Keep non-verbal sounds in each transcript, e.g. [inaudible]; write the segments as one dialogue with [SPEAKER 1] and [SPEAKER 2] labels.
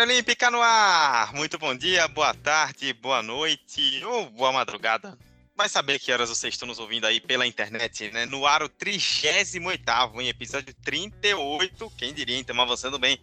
[SPEAKER 1] Memória Olímpica no ar! Muito bom dia, boa tarde, boa noite ou boa madrugada. Vai saber que horas vocês estão nos ouvindo aí pela internet, né? No ar o 38 em episódio 38, quem diria, então avançando bem,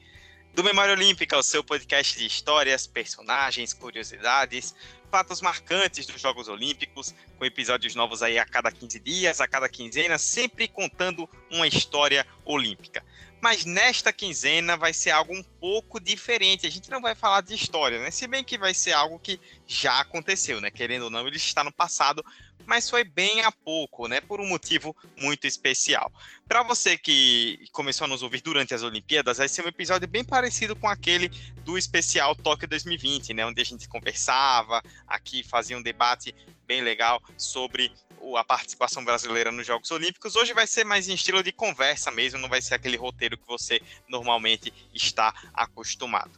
[SPEAKER 1] do Memória Olímpica, o seu podcast de histórias, personagens, curiosidades, fatos marcantes dos Jogos Olímpicos, com episódios novos aí a cada 15 dias, a cada quinzena, sempre contando uma história olímpica. Mas nesta quinzena vai ser algo um pouco diferente. A gente não vai falar de história, né? Se bem que vai ser algo que já aconteceu, né? Querendo ou não, ele está no passado, mas foi bem há pouco, né? Por um motivo muito especial. Para você que começou a nos ouvir durante as Olimpíadas, vai ser um episódio bem parecido com aquele do especial Tóquio 2020, né? Onde a gente conversava aqui, fazia um debate bem legal sobre a participação brasileira nos Jogos Olímpicos. Hoje vai ser mais em estilo de conversa mesmo, não vai ser aquele roteiro que você normalmente está acostumado.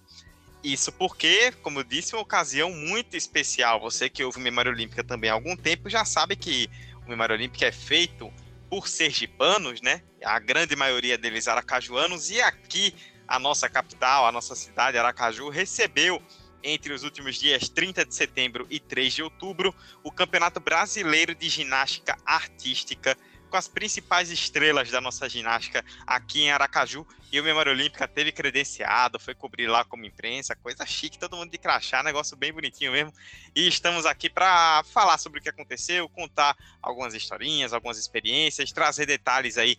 [SPEAKER 1] Isso porque, como eu disse, uma ocasião muito especial. Você que ouve Memória Olímpica também há algum tempo já sabe que o Memória Olímpica é feito por sergipanos, né? A grande maioria deles aracajuanos, e aqui a nossa capital, a nossa cidade, Aracaju, recebeu entre os últimos dias 30 de setembro e 3 de outubro, o Campeonato Brasileiro de Ginástica Artística, com as principais estrelas da nossa ginástica aqui em Aracaju. E o Memória Olímpica teve credenciado, foi cobrir lá como imprensa, coisa chique, todo mundo de crachá, negócio bem bonitinho mesmo. E estamos aqui para falar sobre o que aconteceu, contar algumas historinhas, algumas experiências, trazer detalhes aí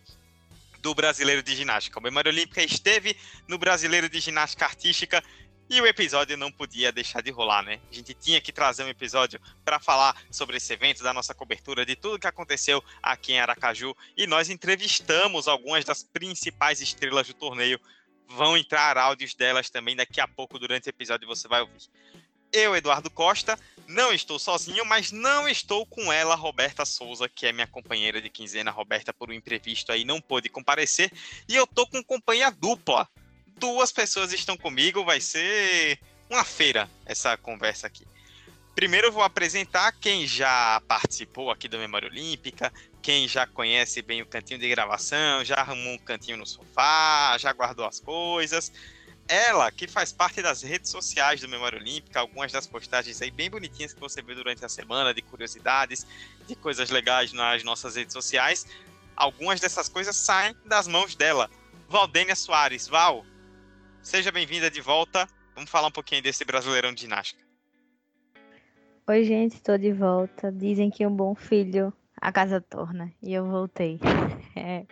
[SPEAKER 1] do Brasileiro de Ginástica. O Memória Olímpica esteve no Brasileiro de Ginástica Artística e o episódio não podia deixar de rolar, né? A gente tinha que trazer um episódio para falar sobre esse evento, da nossa cobertura, de tudo que aconteceu aqui em Aracaju. E nós entrevistamos algumas das principais estrelas do torneio. Vão entrar áudios delas também daqui a pouco durante o episódio você vai ouvir. Eu, Eduardo Costa, não estou sozinho, mas não estou com ela, Roberta Souza, que é minha companheira de quinzena. Roberta, por um imprevisto aí, não pôde comparecer. E eu tô com companhia dupla duas pessoas estão comigo, vai ser uma feira essa conversa aqui. Primeiro eu vou apresentar quem já participou aqui da Memória Olímpica, quem já conhece bem o cantinho de gravação, já arrumou um cantinho no sofá, já guardou as coisas. Ela, que faz parte das redes sociais do Memória Olímpica, algumas das postagens aí bem bonitinhas que você vê durante a semana, de curiosidades, de coisas legais nas nossas redes sociais. Algumas dessas coisas saem das mãos dela. Valdênia Soares. Val, Seja bem-vinda de volta. Vamos falar um pouquinho desse Brasileirão de Ginástica.
[SPEAKER 2] Oi, gente, estou de volta. Dizem que um bom filho a casa torna. E eu voltei. [laughs] É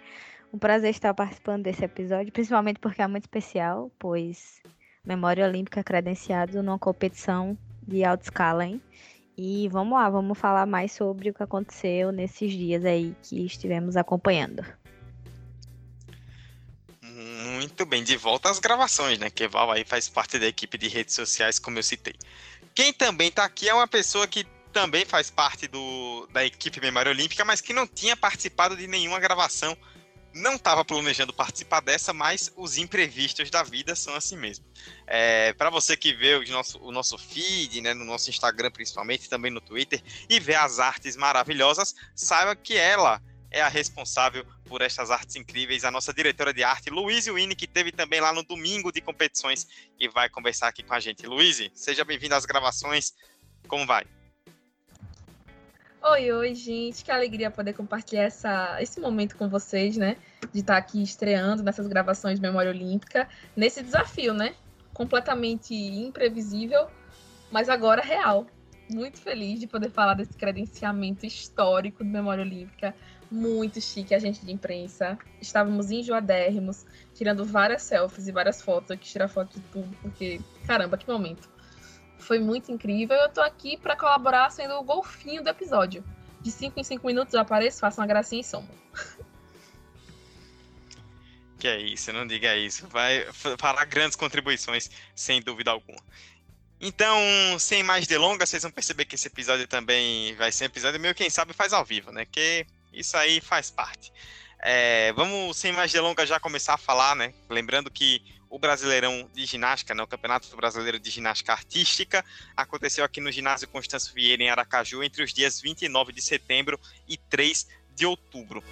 [SPEAKER 2] um prazer estar participando desse episódio, principalmente porque é muito especial, pois Memória Olímpica credenciado numa competição de alta escala, hein? E vamos lá, vamos falar mais sobre o que aconteceu nesses dias aí que estivemos acompanhando.
[SPEAKER 1] Muito bem, de volta às gravações, né? Que Val aí faz parte da equipe de redes sociais, como eu citei. Quem também está aqui é uma pessoa que também faz parte do, da equipe Memória Olímpica, mas que não tinha participado de nenhuma gravação. Não estava planejando participar dessa, mas os imprevistos da vida são assim mesmo. É, Para você que vê o nosso, o nosso feed, né, no nosso Instagram principalmente, também no Twitter, e vê as artes maravilhosas, saiba que ela é a responsável por estas artes incríveis, a nossa diretora de arte, Luíse Winnie, que teve também lá no domingo de competições e vai conversar aqui com a gente. Luíse, seja bem-vinda às gravações. Como vai?
[SPEAKER 3] Oi, oi, gente. Que alegria poder compartilhar essa, esse momento com vocês, né? De estar aqui estreando nessas gravações de Memória Olímpica, nesse desafio, né? Completamente imprevisível, mas agora real. Muito feliz de poder falar desse credenciamento histórico de Memória Olímpica muito chique, a gente de imprensa. Estávamos enjoadérrimos, tirando várias selfies e várias fotos. Eu quis tirar foto de tudo, porque, caramba, que momento. Foi muito incrível. Eu tô aqui para colaborar sendo o golfinho do episódio. De 5 em 5 minutos eu apareço, faço uma gracinha e somo.
[SPEAKER 1] Que é isso, não diga isso. Vai fará grandes contribuições, sem dúvida alguma. Então, sem mais delongas, vocês vão perceber que esse episódio também vai ser um episódio meio, quem sabe, faz ao vivo, né? Que isso aí faz parte. É, vamos, sem mais delongas, já começar a falar, né? Lembrando que o Brasileirão de Ginástica, né, o Campeonato Brasileiro de Ginástica Artística, aconteceu aqui no Ginásio Constâncio Vieira, em Aracaju, entre os dias 29 de setembro e 3 de outubro.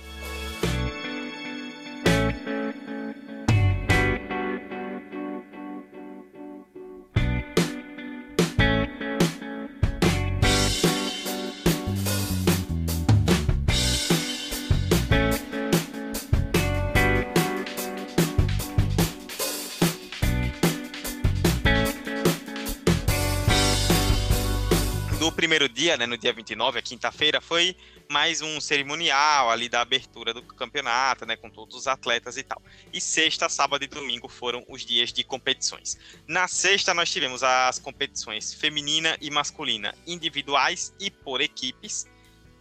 [SPEAKER 1] Primeiro dia, né, no dia 29, a quinta-feira, foi mais um cerimonial ali da abertura do campeonato, né, com todos os atletas e tal. E sexta, sábado e domingo foram os dias de competições. Na sexta, nós tivemos as competições feminina e masculina, individuais e por equipes.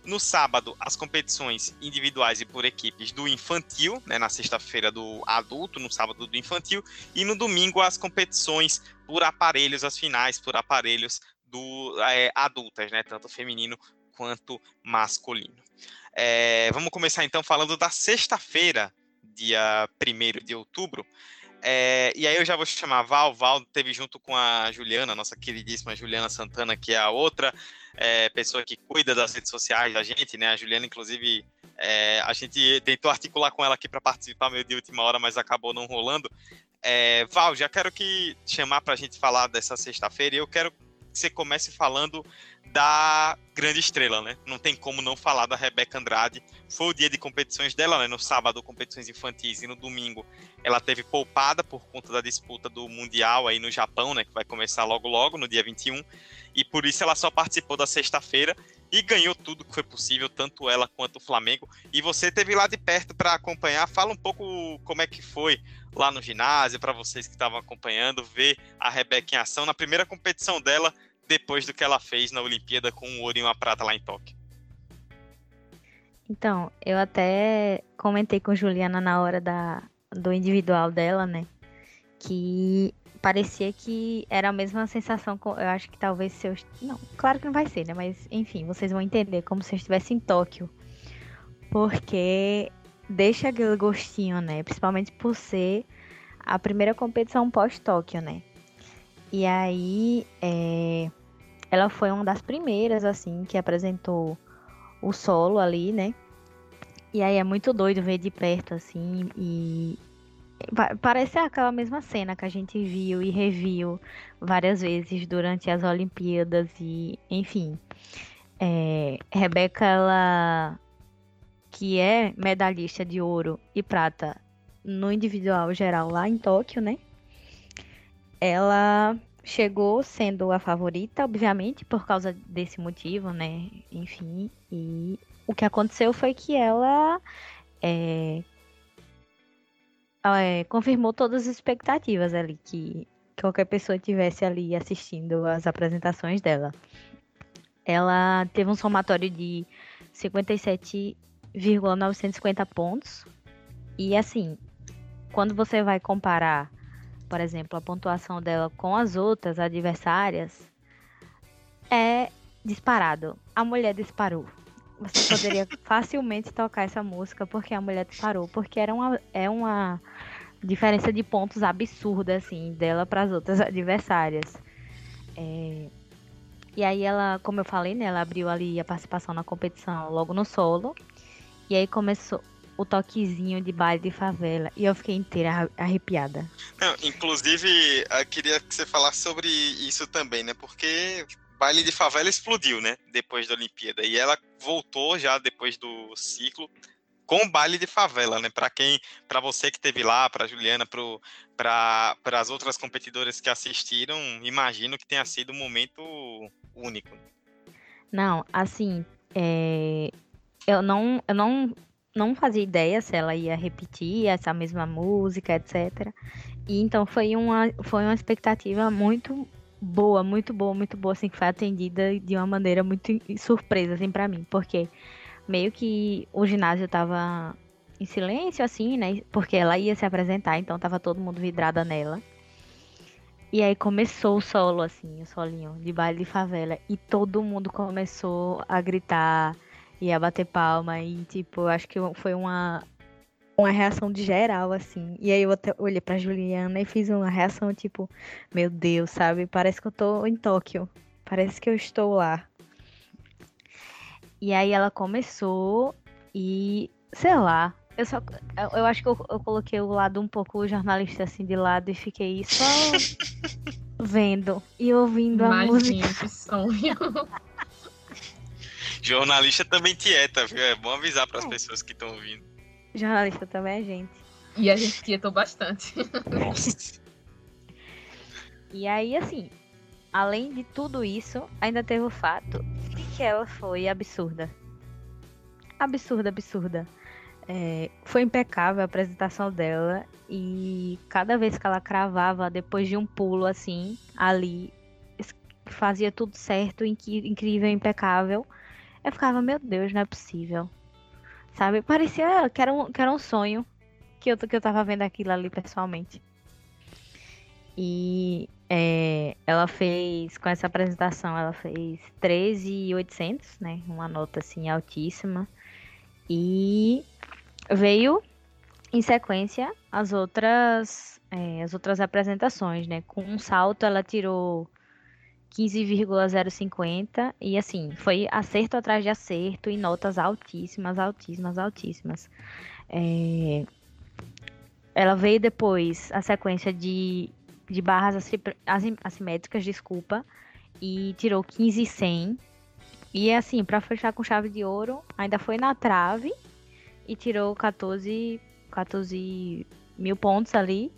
[SPEAKER 1] No sábado, as competições individuais e por equipes do infantil, né, na sexta-feira do adulto, no sábado do infantil, e no domingo as competições por aparelhos, as finais por aparelhos do, é, adultas, né? Tanto feminino quanto masculino. É, vamos começar então falando da sexta-feira, dia 1 de outubro. É, e aí eu já vou chamar Val. Val teve junto com a Juliana, nossa queridíssima Juliana Santana, que é a outra é, pessoa que cuida das redes sociais da gente, né? A Juliana, inclusive, é, a gente tentou articular com ela aqui para participar meio de última hora, mas acabou não rolando. Val, já quero que chamar para a gente falar dessa sexta-feira eu quero que você comece falando da grande estrela, né? Não tem como não falar da Rebeca Andrade. Foi o dia de competições dela, né? No sábado, competições infantis, e no domingo ela teve poupada por conta da disputa do Mundial aí no Japão, né? Que vai começar logo logo, no dia 21. E por isso ela só participou da sexta-feira e ganhou tudo que foi possível, tanto ela quanto o Flamengo. E você teve lá de perto para acompanhar. Fala um pouco como é que foi lá no ginásio, para vocês que estavam acompanhando, ver a Rebeca em ação na primeira competição dela depois do que ela fez na Olimpíada com um ouro e uma prata lá em Tóquio.
[SPEAKER 2] Então, eu até comentei com Juliana na hora da, do individual dela, né? Que parecia que era a mesma sensação. Eu acho que talvez se eu. Não, claro que não vai ser, né? Mas enfim, vocês vão entender como se eu estivesse em Tóquio. Porque deixa aquele gostinho, né? Principalmente por ser a primeira competição pós-Tóquio, né? E aí, é, ela foi uma das primeiras, assim, que apresentou o solo ali, né? E aí é muito doido ver de perto, assim, e parece aquela mesma cena que a gente viu e reviu várias vezes durante as Olimpíadas e, enfim. É, Rebeca, ela que é medalhista de ouro e prata no individual geral lá em Tóquio, né? ela chegou sendo a favorita, obviamente, por causa desse motivo, né? Enfim, e o que aconteceu foi que ela é, é, confirmou todas as expectativas ali que qualquer pessoa tivesse ali assistindo as apresentações dela. Ela teve um somatório de 57,950 pontos. E assim, quando você vai comparar por exemplo, a pontuação dela com as outras adversárias é disparado. A mulher disparou. Você poderia [laughs] facilmente tocar essa música porque a mulher disparou, porque era uma, é uma diferença de pontos absurda assim dela para as outras [laughs] adversárias. É... E aí ela, como eu falei, né, ela abriu ali a participação na competição logo no solo. E aí começou, o toquezinho de baile de favela. E eu fiquei inteira arrepiada.
[SPEAKER 1] Não, inclusive, eu queria que você falasse sobre isso também, né? Porque baile de favela explodiu, né? Depois da Olimpíada. E ela voltou já depois do ciclo com baile de favela, né? Para quem, para você que teve lá, para Juliana, para as outras competidoras que assistiram, imagino que tenha sido um momento único.
[SPEAKER 2] Não, assim, é... eu não, eu não não fazia ideia se ela ia repetir essa mesma música, etc. E então foi uma, foi uma expectativa muito boa, muito boa, muito boa, assim, que foi atendida de uma maneira muito surpresa, assim, para mim, porque meio que o ginásio tava em silêncio, assim, né? Porque ela ia se apresentar, então tava todo mundo vidrada nela. E aí começou o solo, assim, o solinho de baile de favela. E todo mundo começou a gritar e a bater palma. E, tipo, eu acho que foi uma, uma reação de geral, assim. E aí eu até olhei pra Juliana e fiz uma reação, tipo, meu Deus, sabe? Parece que eu tô em Tóquio. Parece que eu estou lá. E aí ela começou e, sei lá, eu só. Eu, eu acho que eu, eu, coloquei o lado um pouco jornalista assim de lado e fiquei só [laughs] vendo e ouvindo a música.
[SPEAKER 3] Que sonho. [laughs]
[SPEAKER 1] jornalista também tieta, viu? É bom avisar para as é. pessoas que estão ouvindo.
[SPEAKER 2] Jornalista também é gente.
[SPEAKER 3] E a gente tietou bastante. Nossa.
[SPEAKER 2] E aí, assim, além de tudo isso, ainda teve o fato de que ela foi absurda. Absurda, absurda. É, foi impecável a apresentação dela e cada vez que ela cravava, depois de um pulo assim, ali, fazia tudo certo, incrível, impecável. Eu ficava, meu Deus, não é possível. Sabe? Parecia que era um, que era um sonho que eu, que eu tava vendo aquilo ali pessoalmente. E é, ela fez, com essa apresentação, ela fez 13,800, né? Uma nota assim altíssima. E veio em sequência as outras é, as outras apresentações, né? Com um salto ela tirou 15,050 e assim, foi acerto atrás de acerto e notas altíssimas, altíssimas, altíssimas. É... Ela veio depois a sequência de, de barras assimétricas, desculpa, e tirou 15,100. E assim, para fechar com chave de ouro, ainda foi na trave e tirou 14, 14 mil pontos ali.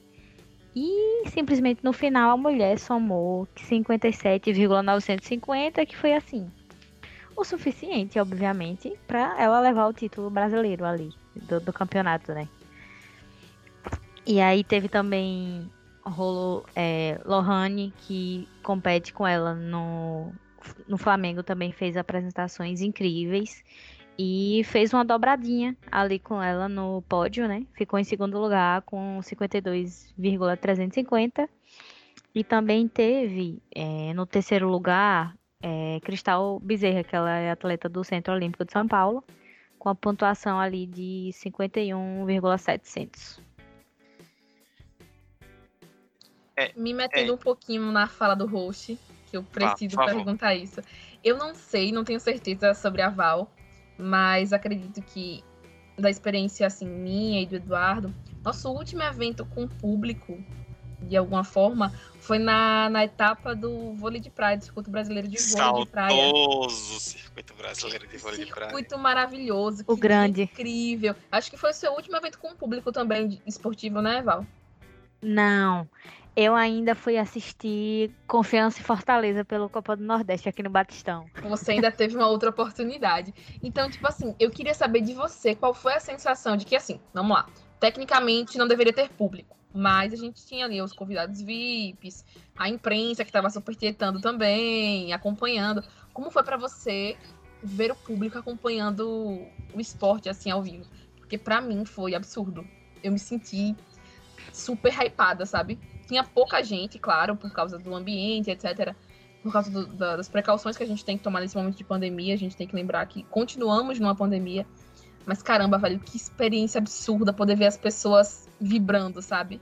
[SPEAKER 2] E simplesmente no final a mulher somou 57,950, que foi assim. O suficiente, obviamente, para ela levar o título brasileiro ali do, do, campeonato, né? E aí teve também rolou é, Lohane, que compete com ela no, no Flamengo, também fez apresentações incríveis e fez uma dobradinha ali com ela no pódio, né? Ficou em segundo lugar com 52,350. E também teve é, no terceiro lugar é, Cristal Bezerra, que ela é atleta do Centro Olímpico de São Paulo, com a pontuação ali de 51,700.
[SPEAKER 3] É, Me metendo é. um pouquinho na fala do host, que eu preciso ah, perguntar isso. Eu não sei, não tenho certeza sobre a Val, mas acredito que da experiência assim minha e do Eduardo, nosso último evento com público, de alguma forma, foi na, na etapa do vôlei de praia, do circuito brasileiro de vôlei de praia.
[SPEAKER 1] Saudoso circuito brasileiro de vôlei de praia.
[SPEAKER 3] Circuito maravilhoso,
[SPEAKER 2] o grande,
[SPEAKER 3] incrível. Acho que foi o seu último evento com público também esportivo, né, Val?
[SPEAKER 2] Não, eu ainda fui assistir Confiança e Fortaleza pelo Copa do Nordeste aqui no Batistão.
[SPEAKER 3] Você ainda teve uma outra oportunidade. Então, tipo assim, eu queria saber de você qual foi a sensação de que, assim, vamos lá, tecnicamente não deveria ter público, mas a gente tinha ali os convidados VIPs, a imprensa que estava super tietando também, acompanhando. Como foi para você ver o público acompanhando o esporte assim ao vivo? Porque para mim foi absurdo. Eu me senti super hypada, sabe? Tinha pouca gente, claro, por causa do ambiente, etc. Por causa do, da, das precauções que a gente tem que tomar nesse momento de pandemia. A gente tem que lembrar que continuamos numa pandemia. Mas caramba, velho, que experiência absurda poder ver as pessoas vibrando, sabe?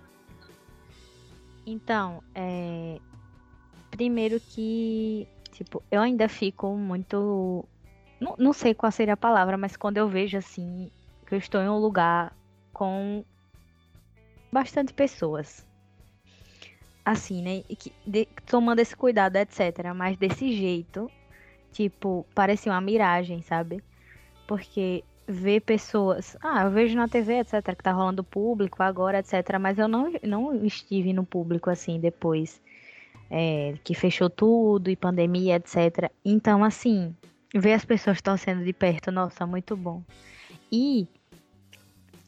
[SPEAKER 2] Então, é... primeiro que, tipo, eu ainda fico muito. Não, não sei qual seria a palavra, mas quando eu vejo assim, que eu estou em um lugar com bastante pessoas assim, né? Que, de, tomando esse cuidado, etc. Mas desse jeito, tipo, parecia uma miragem, sabe? Porque ver pessoas. Ah, eu vejo na TV, etc., que tá rolando público agora, etc. Mas eu não, não estive no público assim depois. É, que fechou tudo e pandemia, etc. Então, assim, ver as pessoas torcendo de perto, nossa, muito bom. E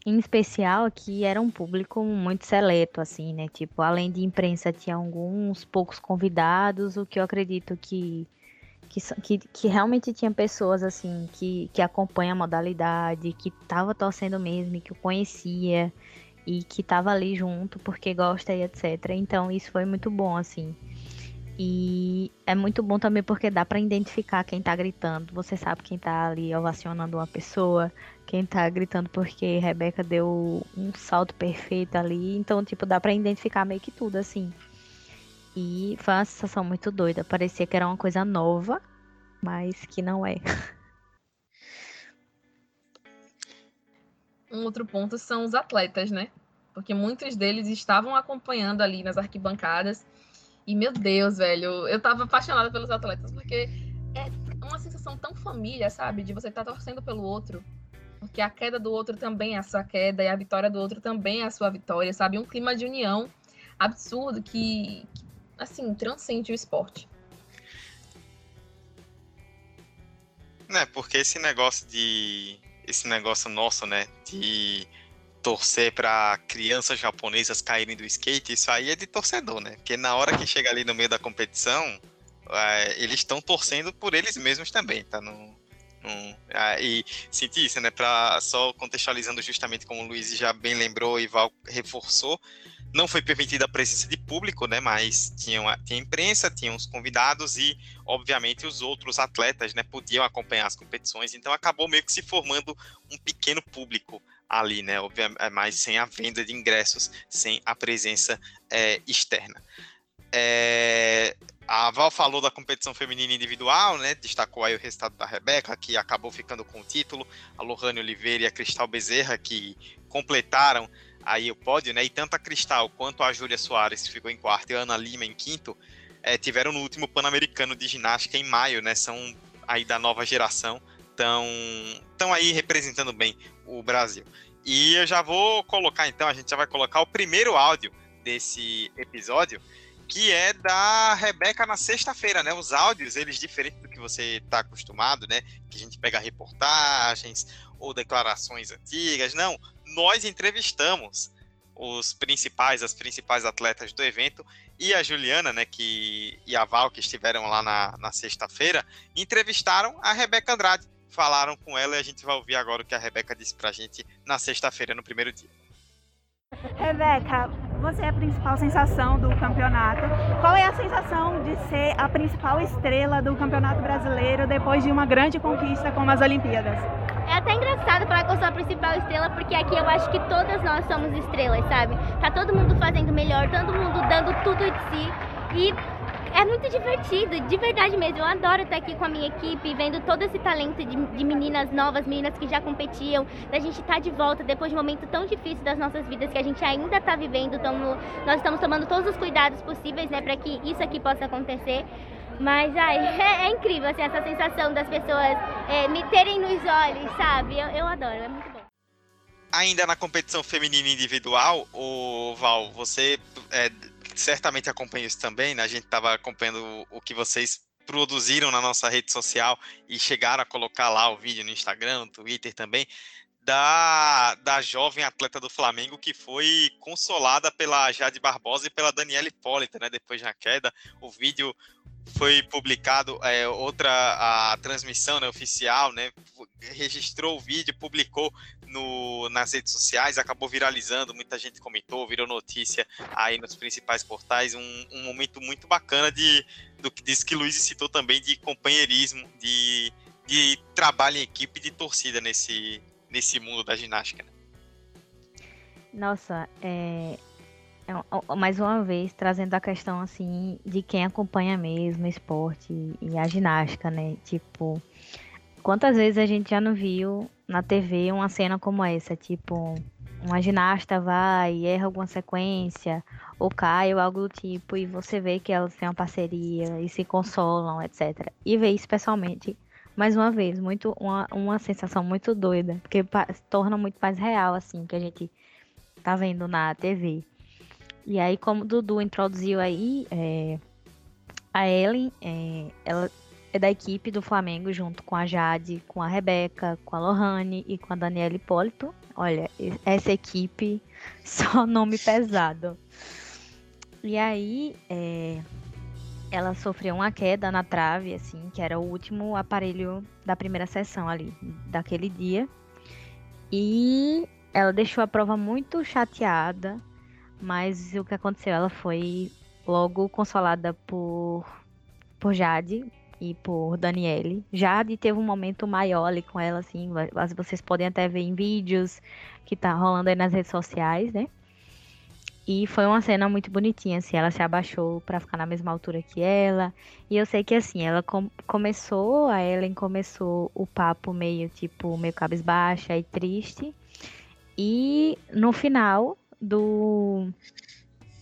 [SPEAKER 2] em especial que era um público muito seleto, assim, né? Tipo, além de imprensa, tinha alguns poucos convidados, o que eu acredito que que, que, realmente tinha pessoas assim que, que acompanham a modalidade, que tava torcendo mesmo, que o conhecia e que tava ali junto porque gosta e etc. Então isso foi muito bom assim. E é muito bom também porque dá para identificar quem tá gritando. Você sabe quem tá ali ovacionando uma pessoa, quem tá gritando porque Rebeca deu um salto perfeito ali. Então, tipo, dá para identificar meio que tudo assim. E foi uma sensação muito doida. Parecia que era uma coisa nova, mas que não é. [laughs]
[SPEAKER 3] Um outro ponto são os atletas, né? Porque muitos deles estavam acompanhando ali nas arquibancadas. E, meu Deus, velho, eu tava apaixonada pelos atletas, porque é uma sensação tão família, sabe? De você estar tá torcendo pelo outro. Porque a queda do outro também é a sua queda, e a vitória do outro também é a sua vitória, sabe? Um clima de união absurdo que, que assim, transcende o esporte.
[SPEAKER 1] Né, porque esse negócio de. Esse negócio nosso, né? De torcer para crianças japonesas caírem do skate, isso aí é de torcedor, né? Porque na hora que chega ali no meio da competição, é, eles estão torcendo por eles mesmos também, tá? No, no, é, e senti isso, né? Pra, só contextualizando justamente como o Luiz já bem lembrou e Val reforçou, não foi permitida a presença de público, né? Mas tinha, uma, tinha imprensa, tinha os convidados e, obviamente, os outros atletas, né? Podiam acompanhar as competições. Então acabou meio que se formando um pequeno público ali, né? É, mas sem a venda de ingressos, sem a presença é, externa. É, a Val falou da competição feminina individual, né? Destacou aí o resultado da Rebeca, que acabou ficando com o título, a Lohane Oliveira e a Cristal Bezerra, que completaram aí o pódio, né? E tanto a Cristal quanto a Júlia Soares, que ficou em quarto, e a Ana Lima em quinto, é, tiveram no último Pan-Americano de Ginástica em maio, né? São aí da nova geração, estão tão aí representando bem o Brasil. E eu já vou colocar, então, a gente já vai colocar o primeiro áudio desse episódio, que é da Rebeca na sexta-feira, né? Os áudios, eles diferentes do que você está acostumado, né? Que a gente pega reportagens ou declarações antigas. Não, nós entrevistamos os principais, as principais atletas do evento e a Juliana, né, que e a Val que estiveram lá na, na sexta-feira, entrevistaram a Rebeca Andrade, falaram com ela e a gente vai ouvir agora o que a Rebeca disse pra gente na sexta-feira, no primeiro dia.
[SPEAKER 4] Rebeca, você é a principal sensação do campeonato. Qual é a sensação de ser a principal estrela do Campeonato Brasileiro depois de uma grande conquista como as Olimpíadas?
[SPEAKER 5] É até engraçado falar que eu sou a principal estrela, porque aqui eu acho que todas nós somos estrelas, sabe? Tá todo mundo fazendo melhor, todo mundo dando tudo de si. E é muito divertido, de verdade mesmo. Eu adoro estar aqui com a minha equipe, vendo todo esse talento de, de meninas novas, meninas que já competiam, da gente estar tá de volta depois de um momento tão difícil das nossas vidas que a gente ainda está vivendo. Tamo, nós estamos tomando todos os cuidados possíveis, né, para que isso aqui possa acontecer. Mas ai, [laughs] é, é incrível assim, essa sensação das pessoas é, me terem nos olhos, sabe? Eu, eu adoro, é muito bom.
[SPEAKER 1] Ainda na competição feminina individual, o Val, você é, certamente acompanha isso também, né? A gente estava acompanhando o, que vocês produziram na nossa rede social e chegaram a colocar lá o vídeo no Instagram, no Twitter também, da, da jovem atleta do Flamengo que foi consolada pela Jade Barbosa e pela Daniela Hipólita, né? Depois da queda, o vídeo foi publicado é, outra a transmissão né, oficial, né, registrou o vídeo, publicou no, nas redes sociais, acabou viralizando, muita gente comentou, virou notícia aí nos principais portais, um, um momento muito bacana de do que disse que Luiz citou também de companheirismo, de, de trabalho em equipe, de torcida nesse, nesse mundo da ginástica. Né?
[SPEAKER 2] Nossa, é, é, mais uma vez, trazendo a questão, assim, de quem acompanha mesmo o esporte e a ginástica, né? Tipo, quantas vezes a gente já não viu na TV uma cena como essa? Tipo, uma ginasta vai e erra alguma sequência, ou cai, ou algo do tipo, e você vê que elas têm uma parceria e se consolam, etc. E ver isso pessoalmente, mais uma vez, muito uma, uma sensação muito doida, porque torna muito mais real, assim, que a gente tá vendo na TV. E aí, como o Dudu introduziu aí, é, a Ellen, é, ela da equipe do Flamengo, junto com a Jade, com a Rebeca, com a Lohane e com a Daniela Hipólito. Olha, essa equipe, [laughs] só nome pesado. E aí, é, ela sofreu uma queda na trave, assim, que era o último aparelho da primeira sessão ali, daquele dia. E ela deixou a prova muito chateada, mas o que aconteceu? Ela foi logo consolada por, por Jade e por Daniele. Jade teve um momento maior ali com ela, assim, vocês podem até ver em vídeos que tá rolando aí nas redes sociais, né? E foi uma cena muito bonitinha, assim, ela se abaixou para ficar na mesma altura que ela. E eu sei que assim, ela com começou, a Ellen começou o papo meio tipo, meio cabisbaixa e triste. E no final do,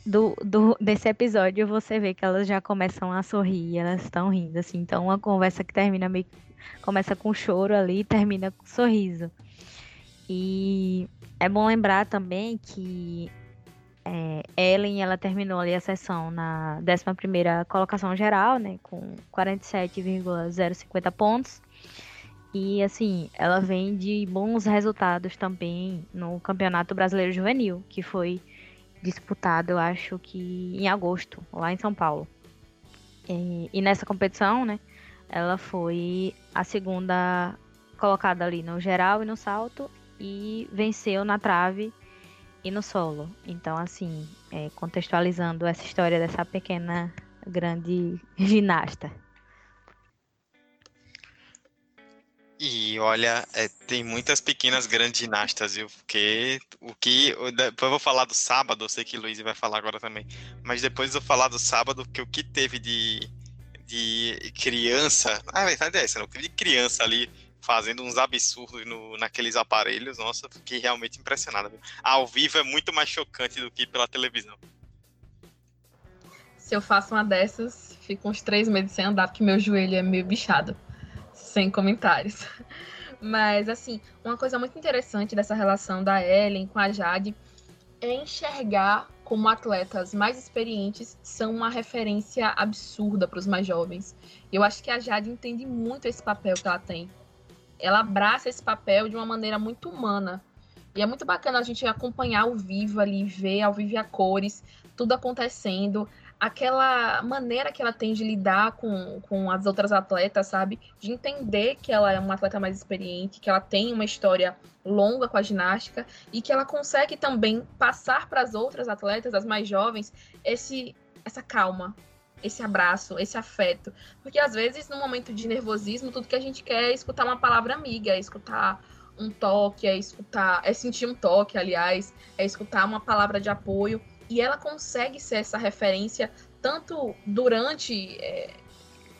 [SPEAKER 2] do, do desse episódio você vê que elas já começam a sorrir, elas estão rindo, assim. Então uma conversa que termina meio começa com choro ali e termina com sorriso. E é bom lembrar também que é, Ellen, ela terminou ali a sessão na 11ª colocação geral, né, com 47,050 pontos. E assim, ela vem de bons resultados também no Campeonato Brasileiro Juvenil, que foi disputado, eu acho que em agosto, lá em São Paulo. E, e nessa competição, né, ela foi a segunda colocada ali no geral e no salto e venceu na trave e no solo. Então, assim, é, contextualizando essa história dessa pequena, grande [laughs] ginasta.
[SPEAKER 1] E olha, é, tem muitas pequenas grandes ginastas, viu? Porque o que. Depois eu vou falar do sábado, eu sei que o Luiz vai falar agora também. Mas depois eu vou falar do sábado, que o que teve de, de criança. Ah, a verdade é essa, não? De criança ali fazendo uns absurdos no, naqueles aparelhos, nossa, fiquei realmente impressionado. Ao vivo é muito mais chocante do que pela televisão.
[SPEAKER 3] Se eu faço uma dessas, fico uns três meses sem andar, porque meu joelho é meio bichado. Sem comentários. [laughs] Mas, assim, uma coisa muito interessante dessa relação da Ellen com a Jade é enxergar como atletas mais experientes são uma referência absurda para os mais jovens. Eu acho que a Jade entende muito esse papel que ela tem ela abraça esse papel de uma maneira muito humana. E é muito bacana a gente acompanhar ao vivo ali, ver ao vivo a cores, tudo acontecendo, aquela maneira que ela tem de lidar com, com as outras atletas, sabe? De entender que ela é uma atleta mais experiente, que ela tem uma história longa com a ginástica e que ela consegue também passar para as outras atletas, as mais jovens, esse essa calma, esse abraço, esse afeto. Porque às vezes, no momento de nervosismo, tudo que a gente quer é escutar uma palavra amiga, é escutar um toque, é escutar, é sentir um toque, aliás, é escutar uma palavra de apoio. E ela consegue ser essa referência tanto durante é,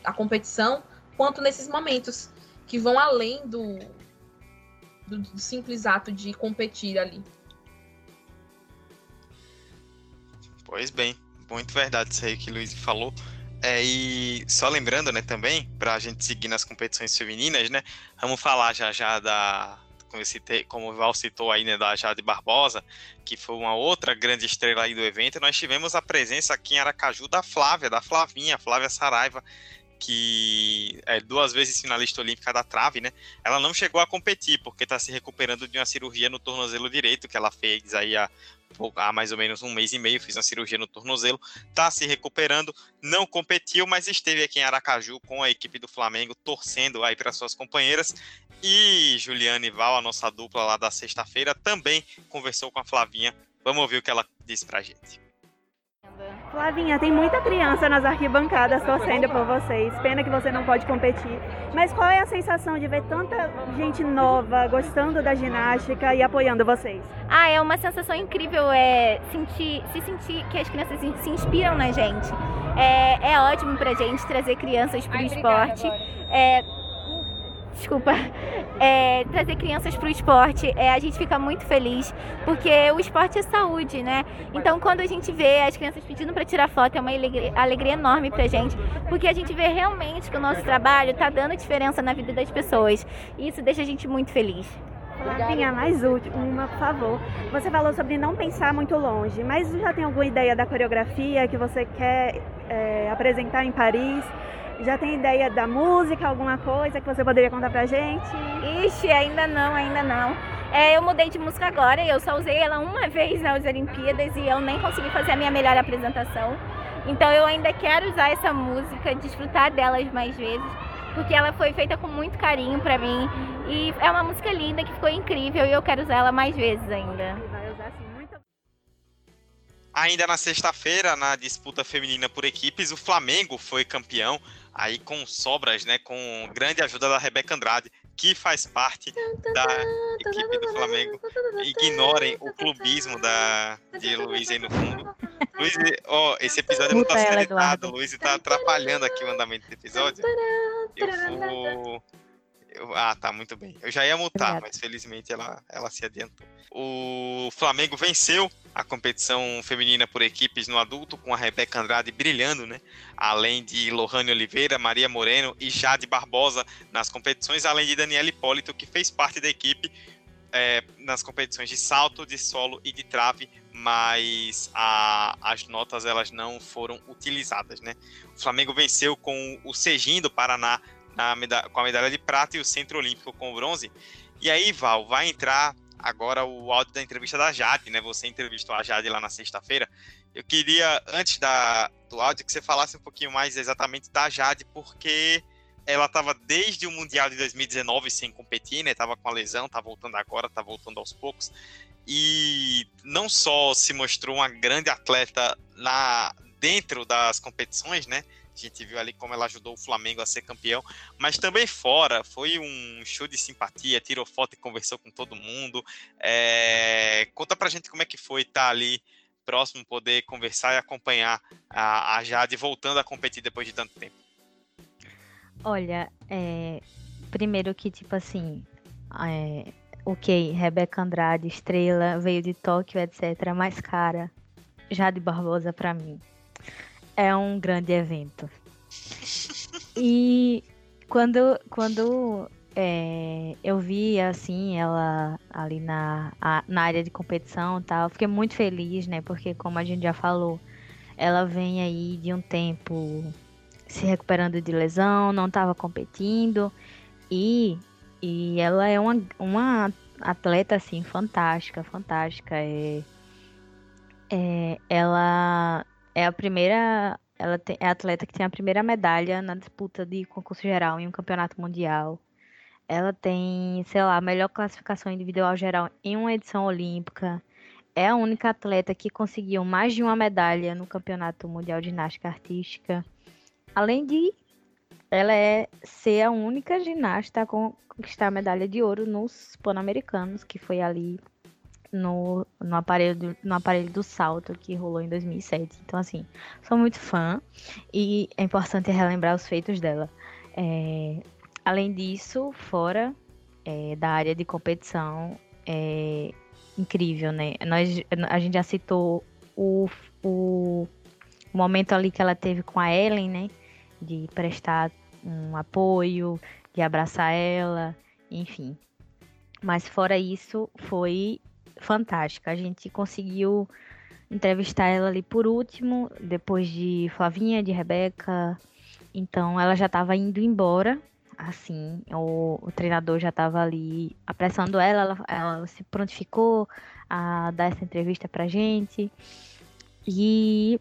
[SPEAKER 3] a competição quanto nesses momentos que vão além do, do, do simples ato de competir ali.
[SPEAKER 1] Pois bem, muito verdade isso aí que o Luiz falou. É, e só lembrando, né, também, para a gente seguir nas competições femininas, né, vamos falar já já da, como, eu citei, como o Val citou aí, né, da Jade Barbosa, que foi uma outra grande estrela aí do evento, nós tivemos a presença aqui em Aracaju da Flávia, da Flavinha, Flávia Saraiva, que é duas vezes finalista olímpica da trave, né? Ela não chegou a competir porque está se recuperando de uma cirurgia no tornozelo direito que ela fez aí há há mais ou menos um mês e meio, fiz uma cirurgia no tornozelo, está se recuperando, não competiu, mas esteve aqui em Aracaju com a equipe do Flamengo, torcendo aí para suas companheiras. E Juliane Val, a nossa dupla lá da sexta-feira, também conversou com a Flavinha. Vamos ouvir o que ela disse para a gente.
[SPEAKER 4] Flavinha, tem muita criança nas arquibancadas torcendo por vocês. Pena que você não pode competir. Mas qual é a sensação de ver tanta gente nova gostando da ginástica e apoiando vocês?
[SPEAKER 5] Ah, é uma sensação incrível é sentir, se sentir que as crianças se inspiram na gente. É, é ótimo pra gente trazer crianças para o esporte. É, desculpa, é, trazer crianças para o esporte, é, a gente fica muito feliz, porque o esporte é saúde, né? Então, quando a gente vê as crianças pedindo para tirar foto, é uma alegria, alegria enorme para gente, porque a gente vê realmente que o nosso trabalho está dando diferença na vida das pessoas. E isso deixa a gente muito feliz.
[SPEAKER 4] Flavinha, mais última, por favor. Você falou sobre não pensar muito longe, mas já tem alguma ideia da coreografia que você quer é, apresentar em Paris? Já tem ideia da música, alguma coisa que você poderia contar pra gente?
[SPEAKER 5] Ixi, ainda não, ainda não. É, eu mudei de música agora, eu só usei ela uma vez nas Olimpíadas e eu nem consegui fazer a minha melhor apresentação. Então eu ainda quero usar essa música, desfrutar delas mais vezes, porque ela foi feita com muito carinho pra mim e é uma música linda que ficou incrível e eu quero usar ela mais vezes ainda.
[SPEAKER 1] Ainda na sexta-feira, na disputa feminina por equipes, o Flamengo foi campeão, aí com sobras, né, com grande ajuda da Rebeca Andrade, que faz parte da equipe do Flamengo. Ignorem o clubismo da, de Luiz aí no fundo. Luiz, ó, oh, esse episódio não tá sendo editado, Luiz tá atrapalhando aqui o andamento do episódio. Eu vou eu, ah, tá, muito bem. Eu já ia mutar, Obrigada. mas felizmente ela, ela se adiantou. O Flamengo venceu a competição feminina por equipes no adulto, com a Rebeca Andrade brilhando, né? Além de Lohane Oliveira, Maria Moreno e Jade Barbosa nas competições, além de Daniela Hipólito, que fez parte da equipe é, nas competições de salto, de solo e de trave, mas a, as notas elas não foram utilizadas, né? O Flamengo venceu com o Sejim do Paraná a com a medalha de prata e o Centro Olímpico com bronze. E aí, Val, vai entrar agora o áudio da entrevista da Jade, né? Você entrevistou a Jade lá na sexta-feira. Eu queria, antes da, do áudio, que você falasse um pouquinho mais exatamente da Jade, porque ela estava desde o Mundial de 2019 sem competir, né? Tava com a lesão, tá voltando agora, tá voltando aos poucos. E não só se mostrou uma grande atleta na dentro das competições, né? A gente viu ali como ela ajudou o Flamengo a ser campeão, mas também fora, foi um show de simpatia, tirou foto e conversou com todo mundo. É... Conta pra gente como é que foi estar tá ali próximo, poder conversar e acompanhar a, a Jade voltando a competir depois de tanto tempo.
[SPEAKER 2] Olha, é... primeiro que, tipo assim, é... ok, Rebeca Andrade, estrela, veio de Tóquio, etc. Mas, cara, Jade Barbosa pra mim é um grande evento. E quando, quando é, eu vi assim ela ali na, a, na área de competição tal, fiquei muito feliz, né? Porque como a gente já falou, ela vem aí de um tempo se recuperando de lesão, não estava competindo e, e ela é uma, uma atleta assim fantástica, fantástica. É, é, ela é a primeira. Ela tem, é a atleta que tem a primeira medalha na disputa de concurso geral em um campeonato mundial. Ela tem, sei lá, a melhor classificação individual geral em uma edição olímpica. É a única atleta que conseguiu mais de uma medalha no Campeonato Mundial de Ginástica Artística. Além de ela é ser a única ginasta a conquistar a medalha de ouro nos Pan-Americanos, que foi ali no, no, aparelho do, no aparelho do salto que rolou em 2007. Então, assim, sou muito fã e é importante relembrar os feitos dela. É, além disso, fora é, da área de competição, é incrível, né? Nós, a gente já citou o, o momento ali que ela teve com a Ellen, né? De prestar um apoio, de abraçar ela, enfim. Mas fora isso, foi fantástica. A gente conseguiu entrevistar ela ali por último, depois de Flavinha, de Rebeca. Então ela já estava indo embora. Assim, o, o treinador já estava ali apressando ela, ela, ela, se prontificou a dar essa entrevista pra gente. E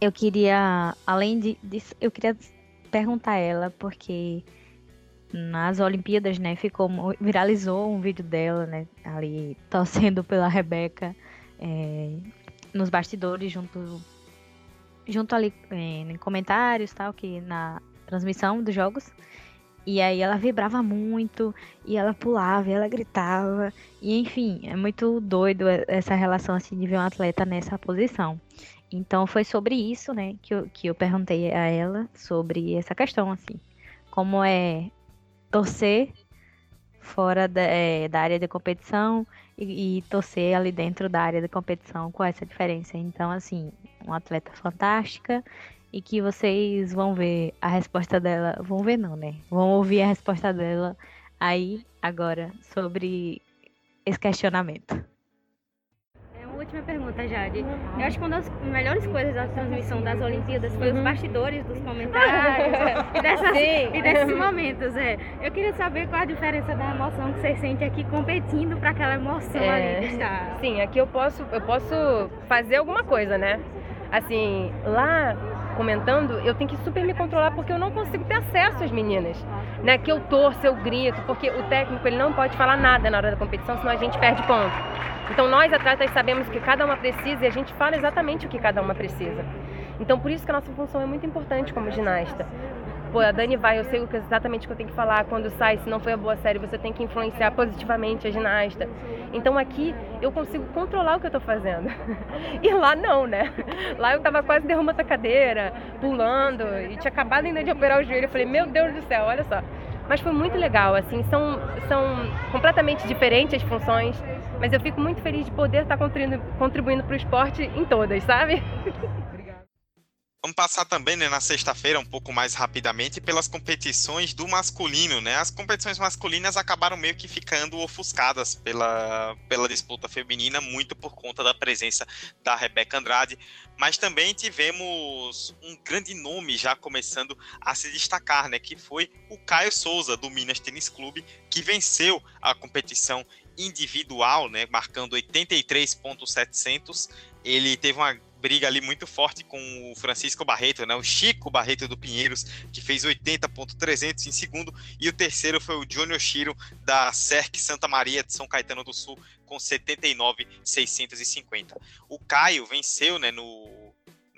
[SPEAKER 2] eu queria, além de, disso, eu queria perguntar a ela, porque nas Olimpíadas, né, ficou viralizou um vídeo dela, né, ali torcendo pela Rebeca é, nos bastidores junto junto ali é, em comentários tal que na transmissão dos jogos. E aí ela vibrava muito e ela pulava e ela gritava. E enfim é muito doido essa relação assim de ver um atleta nessa posição. Então foi sobre isso né que eu, que eu perguntei a ela sobre essa questão assim. Como é torcer fora da, é, da área de competição e, e, torcer ali dentro da área de competição com essa diferença. Então, assim, uma atleta fantástica e que vocês vão ver a resposta dela, vão ver não, né? Vão ouvir a resposta dela aí agora sobre esse questionamento.
[SPEAKER 5] Ótima pergunta, Jade. Eu acho que uma das melhores coisas da transmissão das Olimpíadas foi os uhum. bastidores dos comentários [laughs] e, dessas, e, desses momentos. É. Eu queria saber qual a diferença da emoção que você sente aqui competindo para aquela emoção é, ali estar.
[SPEAKER 6] Sim, aqui eu posso, eu posso fazer alguma coisa, né? Assim, lá comentando, eu tenho que super me controlar porque eu não consigo ter acesso às meninas, né? Que eu torço, eu grito, porque o técnico ele não pode falar nada na hora da competição, senão a gente perde ponto. Então nós atletas sabemos que cada uma precisa e a gente fala exatamente o que cada uma precisa. Então por isso que a nossa função é muito importante como ginasta, pô, a Dani vai, eu sei exatamente o que eu tenho que falar quando sai, se não foi a boa série, você tem que influenciar positivamente a ginasta. Então aqui eu consigo controlar o que eu tô fazendo. [laughs] E lá não, né? Lá eu tava quase derrubando a cadeira, pulando, e tinha acabado ainda de operar o joelho. Eu falei, meu Deus do céu, olha só. Mas foi muito legal, assim, são, são completamente diferentes as funções, mas eu fico muito feliz de poder estar contribuindo, para o esporte em todas, sabe? [laughs]
[SPEAKER 1] Vamos passar também né, na sexta-feira, um pouco mais rapidamente, pelas competições do masculino. Né? As competições masculinas acabaram meio que ficando ofuscadas pela, pela disputa feminina, muito por conta da presença da Rebeca Andrade. Mas também tivemos um grande nome já começando a se destacar, né? que foi o Caio Souza, do Minas Tênis Clube, que venceu a competição individual, né, marcando 83.700. Ele teve uma briga ali muito forte com o Francisco Barreto, né? O Chico Barreto do Pinheiros, que fez 80.300 em segundo, e o terceiro foi o Johnny Oshiro da CERC Santa Maria de São Caetano do Sul com 79.650. O Caio venceu, né, no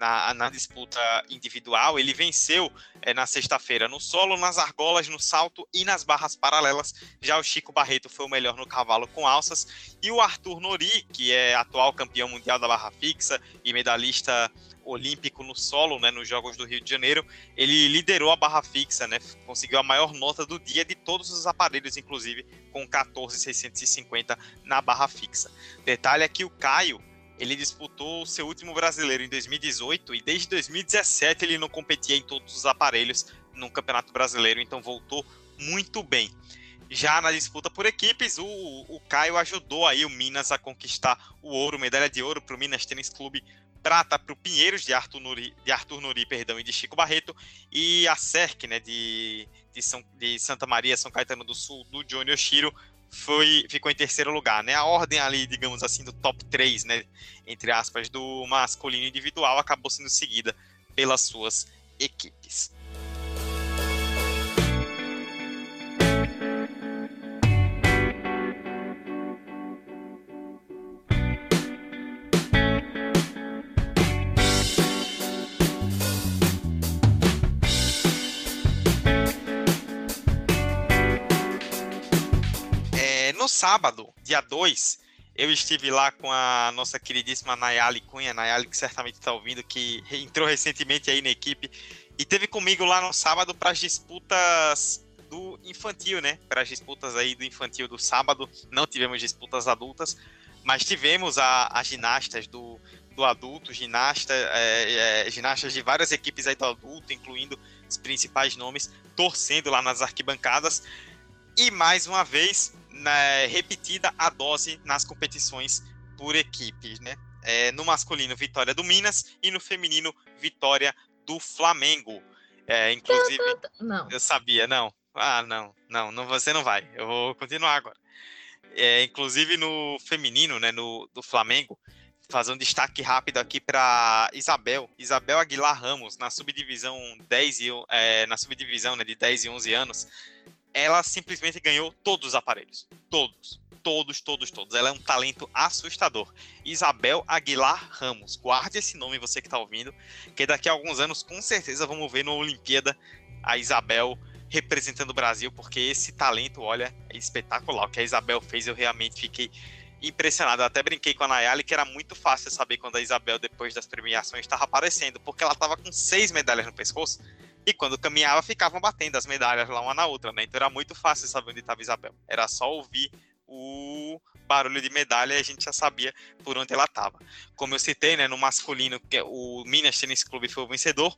[SPEAKER 1] na, na disputa individual. Ele venceu é, na sexta-feira no solo, nas argolas, no salto e nas barras paralelas. Já o Chico Barreto foi o melhor no cavalo com alças. E o Arthur Nori, que é atual campeão mundial da barra fixa e medalhista olímpico no solo, né, nos Jogos do Rio de Janeiro, ele liderou a barra fixa, né, conseguiu a maior nota do dia de todos os aparelhos, inclusive com 14,650 na barra fixa. Detalhe é que o Caio ele disputou o seu último brasileiro em 2018 e desde 2017 ele não competia em todos os aparelhos no Campeonato Brasileiro, então voltou muito bem. Já na disputa por equipes, o, o Caio ajudou aí o Minas a conquistar o ouro, medalha de ouro para o Minas Tênis Clube, prata para o Pinheiros de Arthur Nuri, de Arthur Nuri perdão, e de Chico Barreto, e a CERC né, de, de, São, de Santa Maria, São Caetano do Sul, do Johnny Oshiro, foi, ficou em terceiro lugar, né? A ordem ali, digamos assim, do top 3, né? Entre aspas, do masculino individual acabou sendo seguida pelas suas equipes. Sábado, dia 2, eu estive lá com a nossa queridíssima Nayali Cunha, Nayali que certamente está ouvindo, que entrou recentemente aí na equipe e teve comigo lá no sábado para as disputas do infantil, né? Para as disputas aí do infantil do sábado. Não tivemos disputas adultas, mas tivemos as ginastas do, do adulto, ginasta, é, é, ginastas de várias equipes aí do adulto, incluindo os principais nomes, torcendo lá nas arquibancadas. E mais uma vez, né, repetida a dose nas competições por equipes, né? É, no masculino, vitória do Minas e no feminino, vitória do Flamengo. É, inclusive,
[SPEAKER 3] não.
[SPEAKER 1] eu sabia, não. Ah, não, não, não, você não vai. Eu vou continuar agora. É, inclusive no feminino, né, no do Flamengo, fazer um destaque rápido aqui para Isabel, Isabel Aguilar Ramos, na subdivisão 10 e, é, na subdivisão né, de 10 e 11 anos, ela simplesmente ganhou todos os aparelhos. Todos. Todos, todos, todos. Ela é um talento assustador. Isabel Aguilar Ramos. Guarde esse nome, você que está ouvindo, que daqui a alguns anos, com certeza, vamos ver na Olimpíada a Isabel representando o Brasil, porque esse talento, olha, é espetacular. O que a Isabel fez, eu realmente fiquei impressionado. Eu até brinquei com a Nayali que era muito fácil saber quando a Isabel, depois das premiações, estava aparecendo, porque ela estava com seis medalhas no pescoço e quando caminhava, ficavam batendo as medalhas lá uma na outra, né? Então era muito fácil saber onde estava Isabel. Era só ouvir o, barulho de medalha, a gente já sabia por onde ela estava. Como eu citei, né, no masculino, é o Minas Tênis Clube foi o vencedor,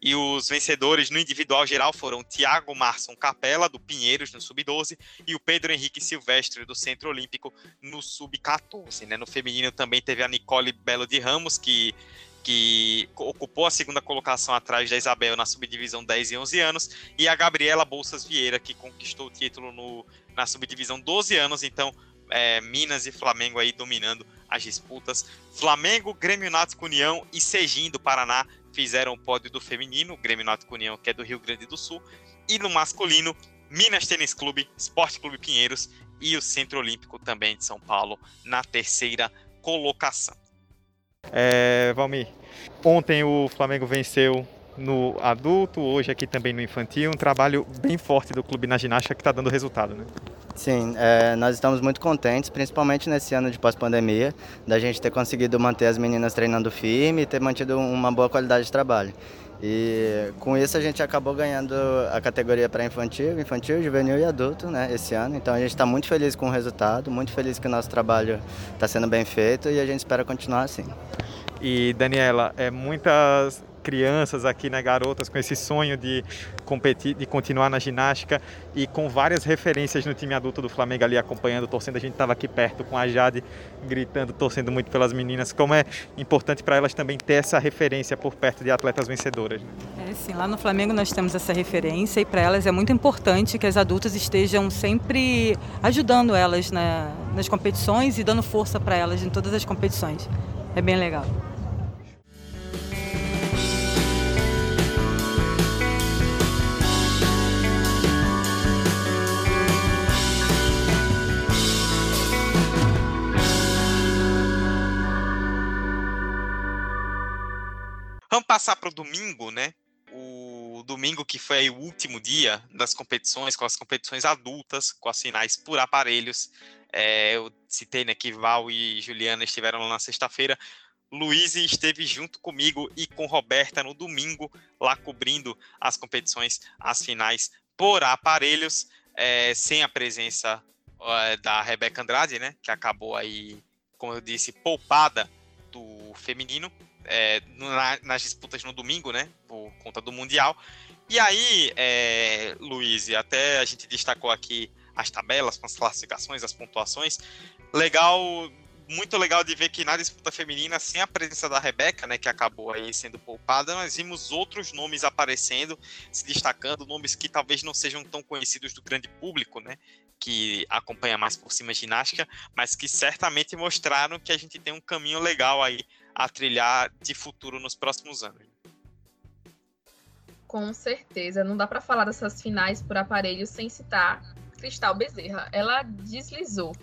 [SPEAKER 1] e os vencedores no individual geral foram Thiago Marson Capela, do Pinheiros, no Sub-12, e o Pedro Henrique Silvestre, do Centro Olímpico, no Sub-14. Né? No feminino também teve a Nicole Belo de Ramos, que que ocupou a segunda colocação atrás da Isabel na subdivisão 10 e 11 anos, e a Gabriela Bolsas Vieira, que conquistou o título no, na subdivisão 12 anos. Então, é, Minas e Flamengo aí dominando as disputas. Flamengo, Grêmio Náutico União e Sejim do Paraná fizeram o pódio do feminino, Grêmio Náutico União, que é do Rio Grande do Sul, e no masculino, Minas Tênis Clube, Esporte Clube Pinheiros e o Centro Olímpico também de São Paulo na terceira colocação.
[SPEAKER 7] É, Valmir, ontem o Flamengo venceu no adulto, hoje aqui também no infantil, um trabalho bem forte do clube na ginástica que está dando resultado, né?
[SPEAKER 8] Sim, é, nós estamos muito contentes, principalmente nesse ano de pós-pandemia, da gente ter conseguido manter as meninas treinando firme e ter mantido uma boa qualidade de trabalho. E com isso a gente acabou ganhando a categoria para infantil, infantil, juvenil e adulto, né, esse ano. Então a gente está muito feliz com o resultado, muito feliz que o nosso trabalho está sendo bem feito e a gente espera continuar assim.
[SPEAKER 7] E Daniela, é muitas crianças aqui, né, garotas com esse sonho de competir, de continuar na ginástica e com várias referências no time adulto do Flamengo ali acompanhando, torcendo. A gente estava aqui perto com a Jade gritando, torcendo muito pelas meninas. Como é importante para elas também ter essa referência por perto de atletas vencedoras. Né?
[SPEAKER 9] É, sim, lá no Flamengo nós temos essa referência e para elas é muito importante que as adultas estejam sempre ajudando elas né, nas competições e dando força para elas em todas as competições. É bem legal.
[SPEAKER 1] Vamos passar para o domingo, né? O domingo que foi o último dia das competições, com as competições adultas, com as finais por aparelhos. É, eu citei né, que Val e Juliana estiveram lá na sexta-feira. Luiz esteve junto comigo e com Roberta no domingo, lá cobrindo as competições, as finais por aparelhos, é, sem a presença é, da Rebeca Andrade, né? Que acabou aí, como eu disse, poupada do feminino é, na, nas disputas no domingo, né? Por conta do Mundial. E aí, é, Luiz, até a gente destacou aqui as tabelas as classificações, as pontuações. Legal, muito legal de ver que na disputa feminina, sem a presença da Rebeca, né, que acabou aí sendo poupada, nós vimos outros nomes aparecendo, se destacando, nomes que talvez não sejam tão conhecidos do grande público, né, que acompanha mais por cima a ginástica, mas que certamente mostraram que a gente tem um caminho legal aí a trilhar de futuro nos próximos anos.
[SPEAKER 3] Com certeza, não dá para falar dessas finais por aparelho sem citar Cristal Bezerra. Ela deslizou.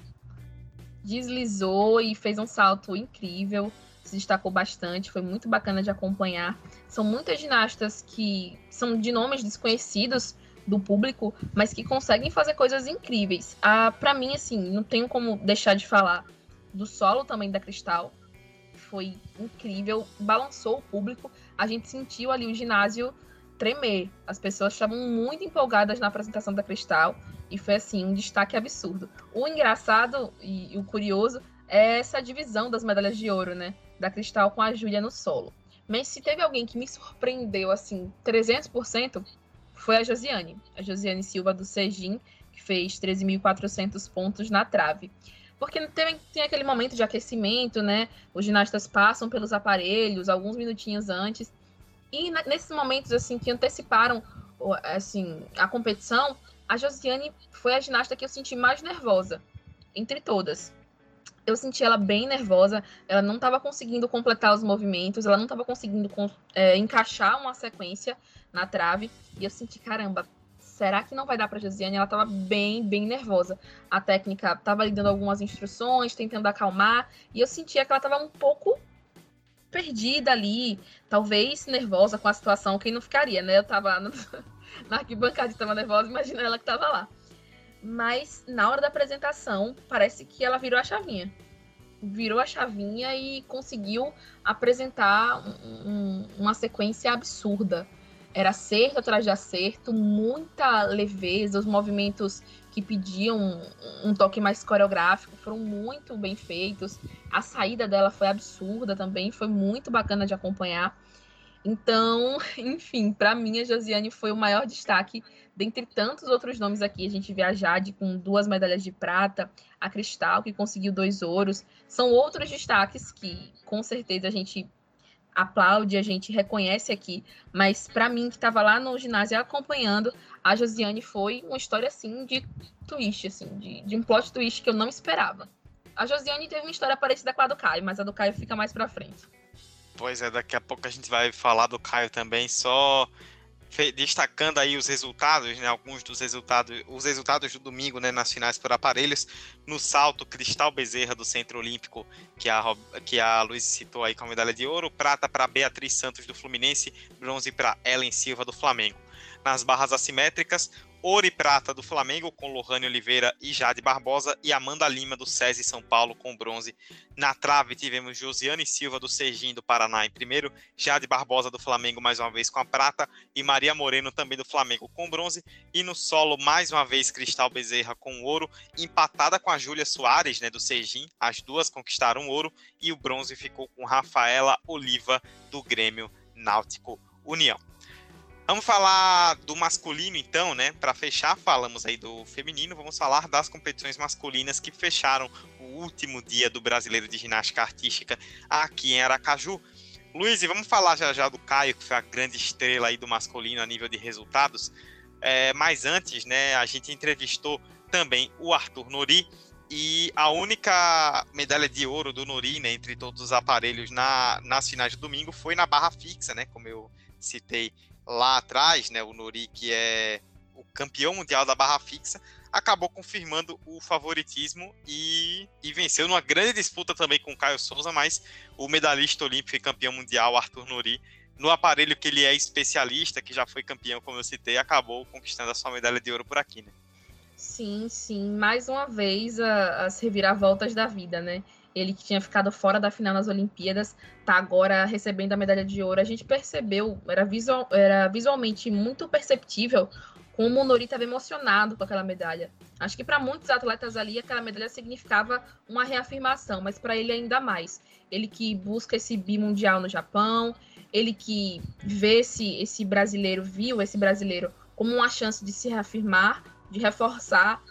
[SPEAKER 3] Deslizou e fez um salto incrível, se destacou bastante, foi muito bacana de acompanhar. São muitas ginastas que são de nomes desconhecidos do público, mas que conseguem fazer coisas incríveis. Ah, para mim, assim, não tenho como deixar de falar do solo também da Cristal, foi incrível, balançou o público. A gente sentiu ali o ginásio tremer. As pessoas estavam muito empolgadas na apresentação da Cristal e foi assim um destaque absurdo. O engraçado e, o curioso é essa divisão das medalhas de ouro, né, da Cristal com a Júlia no solo. Mas se teve alguém que me surpreendeu assim 300%, foi a Josiane, a Josiane Silva do Sejim, que fez 13.400 pontos na trave porque tem, tem aquele momento de aquecimento, né? Os ginastas passam pelos aparelhos alguns minutinhos antes. E nesses momentos assim que anteciparam assim a competição, a Josiane foi a ginasta que eu senti mais nervosa entre todas. Eu senti ela bem nervosa, ela não estava conseguindo completar os movimentos, ela não estava conseguindo é, encaixar uma sequência na trave. E eu senti, caramba, será que não vai dar para Josiane? Ela estava bem, bem nervosa. A técnica estava lhe dando algumas instruções, tentando acalmar, e eu sentia que ela estava um pouco perdida ali, talvez nervosa com a situação, quem não ficaria, né? Eu estava [laughs] na arquibancada estava nervosa, imagina ela que estava lá. Mas na hora da apresentação, parece que ela virou a chavinha. Virou a chavinha e conseguiu apresentar um, um, uma sequência absurda era acerto atrás de acerto, muita leveza, os movimentos que pediam um, toque mais coreográfico foram muito bem feitos. A saída dela foi absurda também, foi muito bacana de acompanhar. Então, [laughs] enfim, para mim a Josiane foi o maior destaque dentre tantos outros nomes aqui. A gente vê a Jade com duas medalhas de prata, a Cristal que conseguiu dois ouros. São outros destaques que com certeza a gente aplaude, a gente reconhece aqui, mas para mim que estava lá no ginásio acompanhando, a Josiane foi uma história assim de twist, assim, de, de um plot twist que eu não esperava. A Josiane teve uma história parecida com a do Caio, mas a do Caio fica mais para frente.
[SPEAKER 1] Pois é, daqui a pouco a gente vai falar do Caio também, só destacando aí os resultados, né, alguns dos resultados, os resultados do domingo, né, nas finais por aparelhos, no salto Cristal Bezerra do Centro Olímpico, que a que a Luiz citou aí com a medalha de ouro, prata para Beatriz Santos do Fluminense, bronze para Ellen Silva do Flamengo. Nas barras assimétricas, ouro e prata do Flamengo com Lohane Oliveira e Jade Barbosa e Amanda Lima do SESI São Paulo com bronze. Na trave tivemos Josiane Silva do Serginho do Paraná em primeiro, Jade Barbosa do Flamengo mais uma vez com a prata e Maria Moreno também do Flamengo com bronze e no solo mais uma vez Cristal Bezerra com ouro, empatada com a Júlia Soares, né, do Serginho. As duas conquistaram ouro e o bronze ficou com Rafaela Oliva do Grêmio Náutico União. Vamos falar do masculino então, né? Para fechar, falamos aí do feminino, vamos falar das competições masculinas que fecharam o último dia do Brasileiro de Ginástica Artística aqui em Aracaju. Luiz, vamos falar já já do Caio, que foi a grande estrela aí do masculino a nível de resultados. É, mas antes, né, a gente entrevistou também o Arthur Nori, e a única medalha de ouro do Nori, né, entre todos os aparelhos na, nas finais de domingo, foi na barra fixa, né, como eu citei lá atrás, né, o Nori, que é o campeão mundial da barra fixa, acabou confirmando o favoritismo e, e venceu numa grande disputa também com o Caio Souza, mas o medalhista olímpico e campeão mundial Arthur Nori, no aparelho que ele é especialista, que já foi campeão, como eu citei, acabou conquistando a sua medalha de ouro por aqui, né?
[SPEAKER 3] Sim, sim, mais uma vez a, as reviravoltas da vida, né? Ele que tinha ficado fora da final nas Olimpíadas, tá agora recebendo a medalha de ouro. A gente percebeu, era, visual, era visualmente muito perceptível como o Nori estava emocionado com aquela medalha. Acho que para muitos atletas ali aquela medalha significava uma reafirmação, mas para ele ainda mais. Ele que busca esse bimundial no Japão, ele que vê esse, esse brasileiro, viu esse brasileiro como uma chance de se reafirmar, de reforçar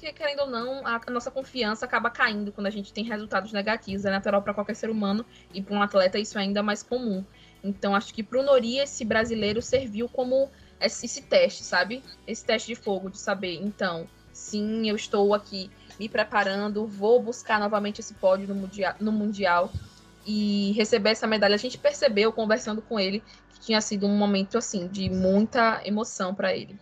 [SPEAKER 3] porque, querendo ou não, a, nossa confiança acaba caindo quando a gente tem resultados negativos. É natural para qualquer ser humano e para um atleta isso é ainda mais comum. Então, acho que para o Nori, esse brasileiro serviu como esse, teste, sabe? Esse teste de fogo, de saber, então, sim, eu estou aqui me preparando, vou buscar novamente esse pódio no mundial, no mundial e receber essa medalha. A gente percebeu, conversando com ele, que tinha sido um momento, assim, de muita emoção para ele.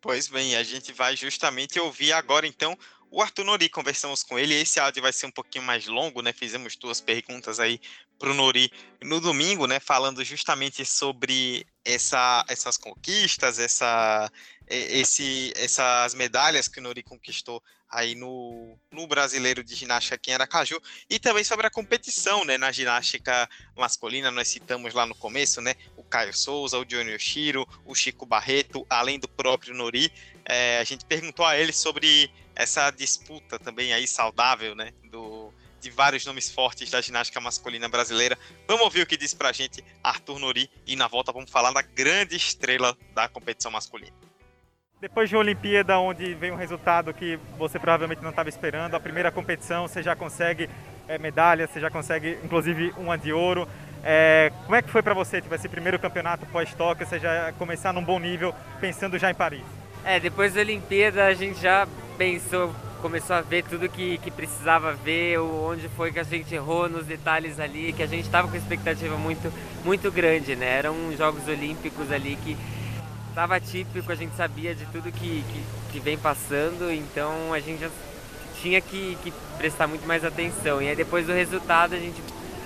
[SPEAKER 1] Pois bem, a gente vai justamente ouvir agora então o Arthur Nori, conversamos com ele. Esse áudio vai ser um pouquinho mais longo, né? Fizemos duas perguntas aí para o Nori no domingo, né? Falando justamente sobre essa, essas conquistas, essa, esse, essas medalhas que o Nori conquistou aí no, no Brasileiro de Ginástica aqui em Aracaju, e também sobre a competição, né, na ginástica masculina, nós citamos lá no começo, né, o Caio Souza, o Johnny Oshiro, o Chico Barreto, além do próprio Nori, é, a gente perguntou a ele sobre essa disputa também aí saudável, né, do, de vários nomes fortes da ginástica masculina brasileira. Vamos ouvir o que disse pra gente Arthur Nori, e na volta vamos falar da grande estrela da competição masculina.
[SPEAKER 7] Depois de uma Olimpíada onde vem um resultado que você provavelmente não estava esperando, a primeira competição você já consegue é, medalha, você já consegue inclusive uma de ouro. É, como é que foi para você tipo, esse primeiro campeonato pós-Tóquio, você já começar num bom nível, pensando já em Paris?
[SPEAKER 10] É, depois da Olimpíada a gente já pensou, começou a ver tudo que, que precisava ver, onde foi que a gente errou nos detalhes ali, que a gente estava com expectativa muito, muito grande, né? Eram Jogos Olímpicos ali que estava típico, a gente sabia de tudo que, que, que, vem passando, então a gente já tinha que, que, prestar muito mais atenção. E aí depois do resultado a gente.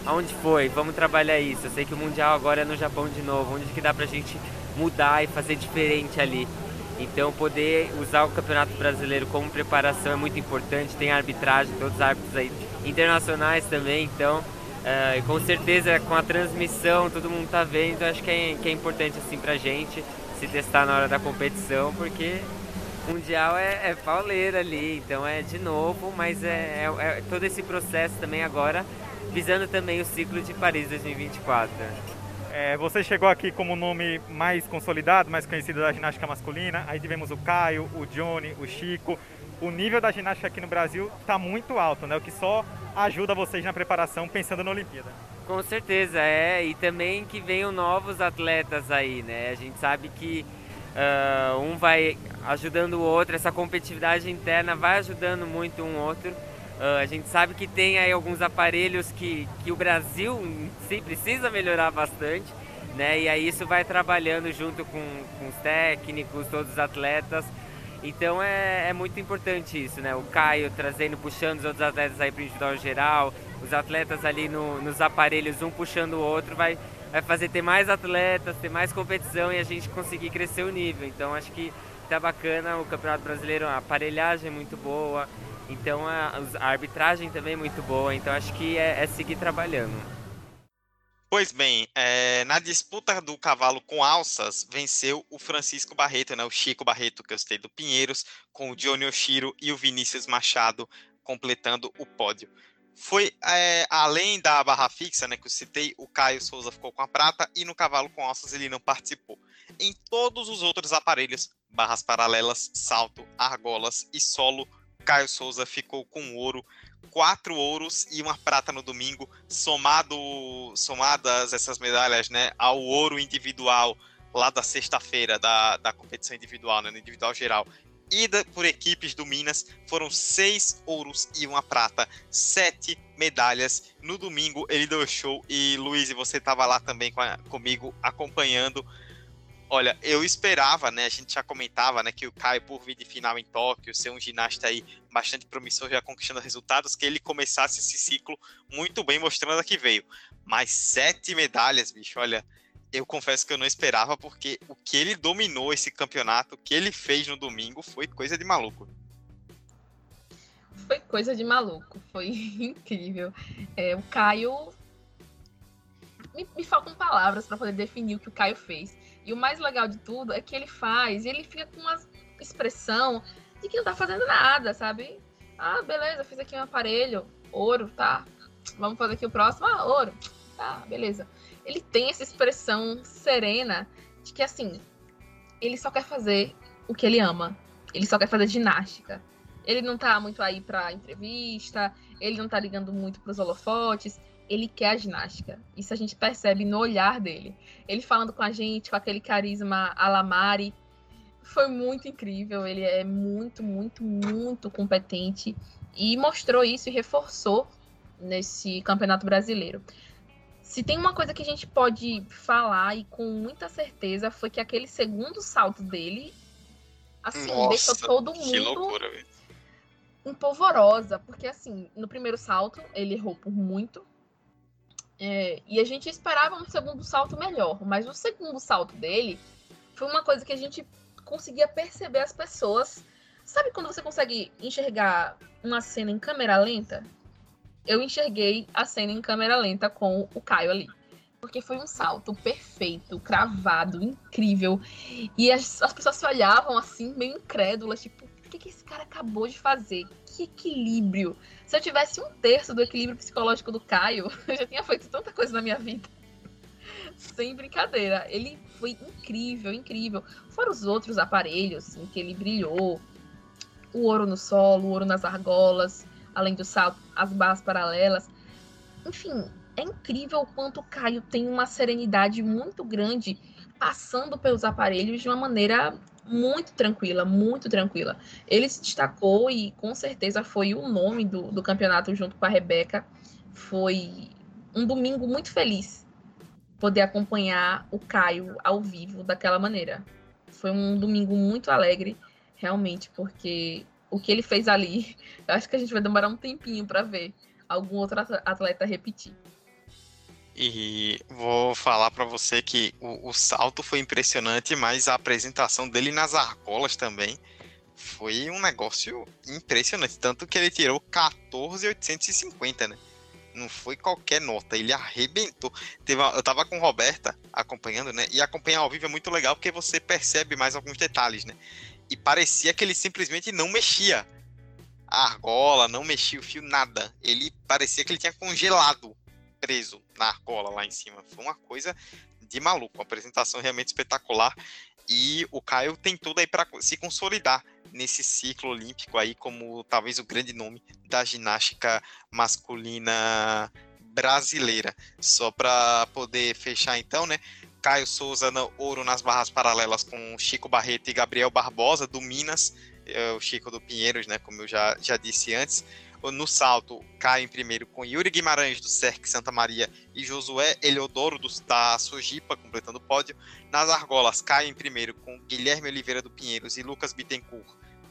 [SPEAKER 10] Aonde foi? Vamos trabalhar isso. Eu sei que o Mundial agora é no Japão de novo. Onde que dá pra gente mudar e fazer diferente ali? Então poder usar o Campeonato Brasileiro como preparação é muito importante. Tem arbitragem, todos os árbitros aí internacionais também, então Uh, com certeza com a transmissão todo mundo tá vendo, acho que é, que é importante assim pra gente se testar na hora da competição, porque Mundial é, é pauleira ali, então é de novo, mas é, é, é, todo esse processo também agora visando também o ciclo de Paris 2024.
[SPEAKER 7] É, você chegou aqui como o nome mais consolidado, mais conhecido da ginástica masculina. Aí tivemos o Caio, o Johnny, o Chico. O nível da ginástica aqui no Brasil está muito alto, né? O que só ajuda vocês na preparação pensando na Olimpíada.
[SPEAKER 10] Com certeza, é. E também que venham novos atletas aí, né? A gente sabe que uh, um vai ajudando o outro, essa competitividade interna vai ajudando muito um outro. Uh, a gente sabe que tem aí alguns aparelhos que, que o Brasil sim precisa melhorar bastante, né? E aí isso vai trabalhando junto com, com os técnicos, todos os atletas. Então é, é muito importante isso, né? O Caio trazendo, puxando os outros atletas aí para o individual geral, os atletas ali no, nos aparelhos, um puxando o outro, vai, vai fazer ter mais atletas, ter mais competição e a gente conseguir crescer o nível. Então acho que tá bacana o Campeonato Brasileiro, a aparelhagem é muito boa, então a, a arbitragem também é muito boa, então acho que é, é seguir trabalhando.
[SPEAKER 1] Pois bem, é, na disputa do cavalo com alças, venceu o Francisco Barreto, né, o Chico Barreto, que eu citei do Pinheiros, com o Johnny Oshiro e o Vinícius Machado completando o pódio. Foi é, além da barra fixa, né, que eu citei, o Caio Souza ficou com a prata e no cavalo com alças ele não participou. Em todos os outros aparelhos, barras paralelas, salto, argolas e solo, Caio Souza ficou com ouro, quatro ouros e uma prata no domingo, somado, somadas essas medalhas né, ao ouro individual lá da sexta-feira da, da competição individual, né, no individual geral, e da, por equipes do Minas, foram seis ouros e uma prata, sete medalhas. No domingo ele deu show e Luiz, você estava lá também com a, comigo acompanhando Olha, eu esperava, né? A gente já comentava, né, que o Caio, por vir de final em Tóquio, ser um ginasta aí bastante promissor, já conquistando resultados, que ele começasse esse ciclo muito bem, mostrando a que veio. Mas sete medalhas, bicho, olha, eu confesso que eu não esperava, porque o que ele dominou esse campeonato, o que ele fez no domingo, foi coisa de maluco.
[SPEAKER 3] Foi coisa de maluco, foi [laughs] incrível. É, o Caio. Me, me faltam palavras para poder definir o que o Caio fez e o mais legal de tudo é que ele faz, e ele fica com uma expressão de que não tá fazendo nada, sabe? Ah, beleza, fiz aqui um aparelho, ouro, tá. Vamos fazer aqui o próximo, ah, ouro, tá, beleza. Ele tem essa expressão serena de que, assim, ele só quer fazer o que ele ama. Ele só quer fazer ginástica. Ele não tá muito aí pra entrevista, ele não tá ligando muito pros holofotes ele quer a ginástica. Isso a gente percebe no olhar dele. Ele falando com a gente, com aquele carisma alamari. Foi muito incrível. Ele é muito, muito, muito competente. E mostrou isso e reforçou nesse campeonato brasileiro. Se tem uma coisa que a gente pode falar e com muita certeza foi que aquele segundo salto dele, assim, Nossa, deixou todo mundo loucura, empolvorosa, porque assim, no primeiro salto ele errou por muito, é, e a gente esperava um segundo salto melhor, mas o segundo salto dele foi uma coisa que a gente conseguia perceber as pessoas. Sabe quando você consegue enxergar uma cena em câmera lenta? Eu enxerguei a cena em câmera lenta com o Caio ali. Porque foi um salto perfeito, cravado, incrível. E as, as pessoas se olhavam assim, meio incrédulas, tipo, o que, que esse cara acabou de fazer? Que equilíbrio! Se eu tivesse um terço do equilíbrio psicológico do Caio, [laughs] eu já tinha feito tanta coisa na minha vida. Sem brincadeira. Ele foi incrível, incrível. Fora os outros aparelhos em que ele brilhou. O ouro no solo, o ouro nas argolas, além do salto, as barras paralelas. Enfim, é incrível o quanto o Caio tem uma serenidade muito grande passando pelos aparelhos de uma maneira muito tranquila, muito tranquila. Ele se destacou e com certeza foi o nome do, do campeonato junto com a Rebeca. Foi um domingo muito feliz poder acompanhar o Caio ao vivo daquela maneira. Foi um domingo muito alegre, realmente, porque o que ele fez ali, eu acho que a gente vai demorar um tempinho para ver algum outro atleta repetir.
[SPEAKER 1] E vou falar para você que o, o, salto foi impressionante, mas a apresentação dele nas argolas também foi um negócio impressionante. Tanto que ele tirou 14,850, né? Não foi qualquer nota, ele arrebentou. Teve eu tava com Roberta acompanhando, né? E acompanhar ao vivo é muito legal porque você percebe mais alguns detalhes, né? E parecia que ele simplesmente não mexia a argola, não mexia o fio, nada. Ele parecia que ele tinha congelado, preso na argola lá em cima. Foi uma coisa de maluco, uma apresentação realmente espetacular. E o Caio tem tudo aí para se consolidar nesse ciclo olímpico aí como talvez o grande nome da ginástica masculina brasileira. Só para poder fechar então, né? Caio Souza no ouro nas barras paralelas com Chico Barreto e Gabriel Barbosa do Minas, é, o Chico do Pinheiros, né? Como eu já, já disse antes. No salto, Caio em primeiro com Yuri Guimarães do Cerque Santa Maria e Josué Eliodoro do, da Sojipa, completando o pódio. Nas argolas, Caio em primeiro com Guilherme Oliveira do Pinheiros e Lucas Bittencourt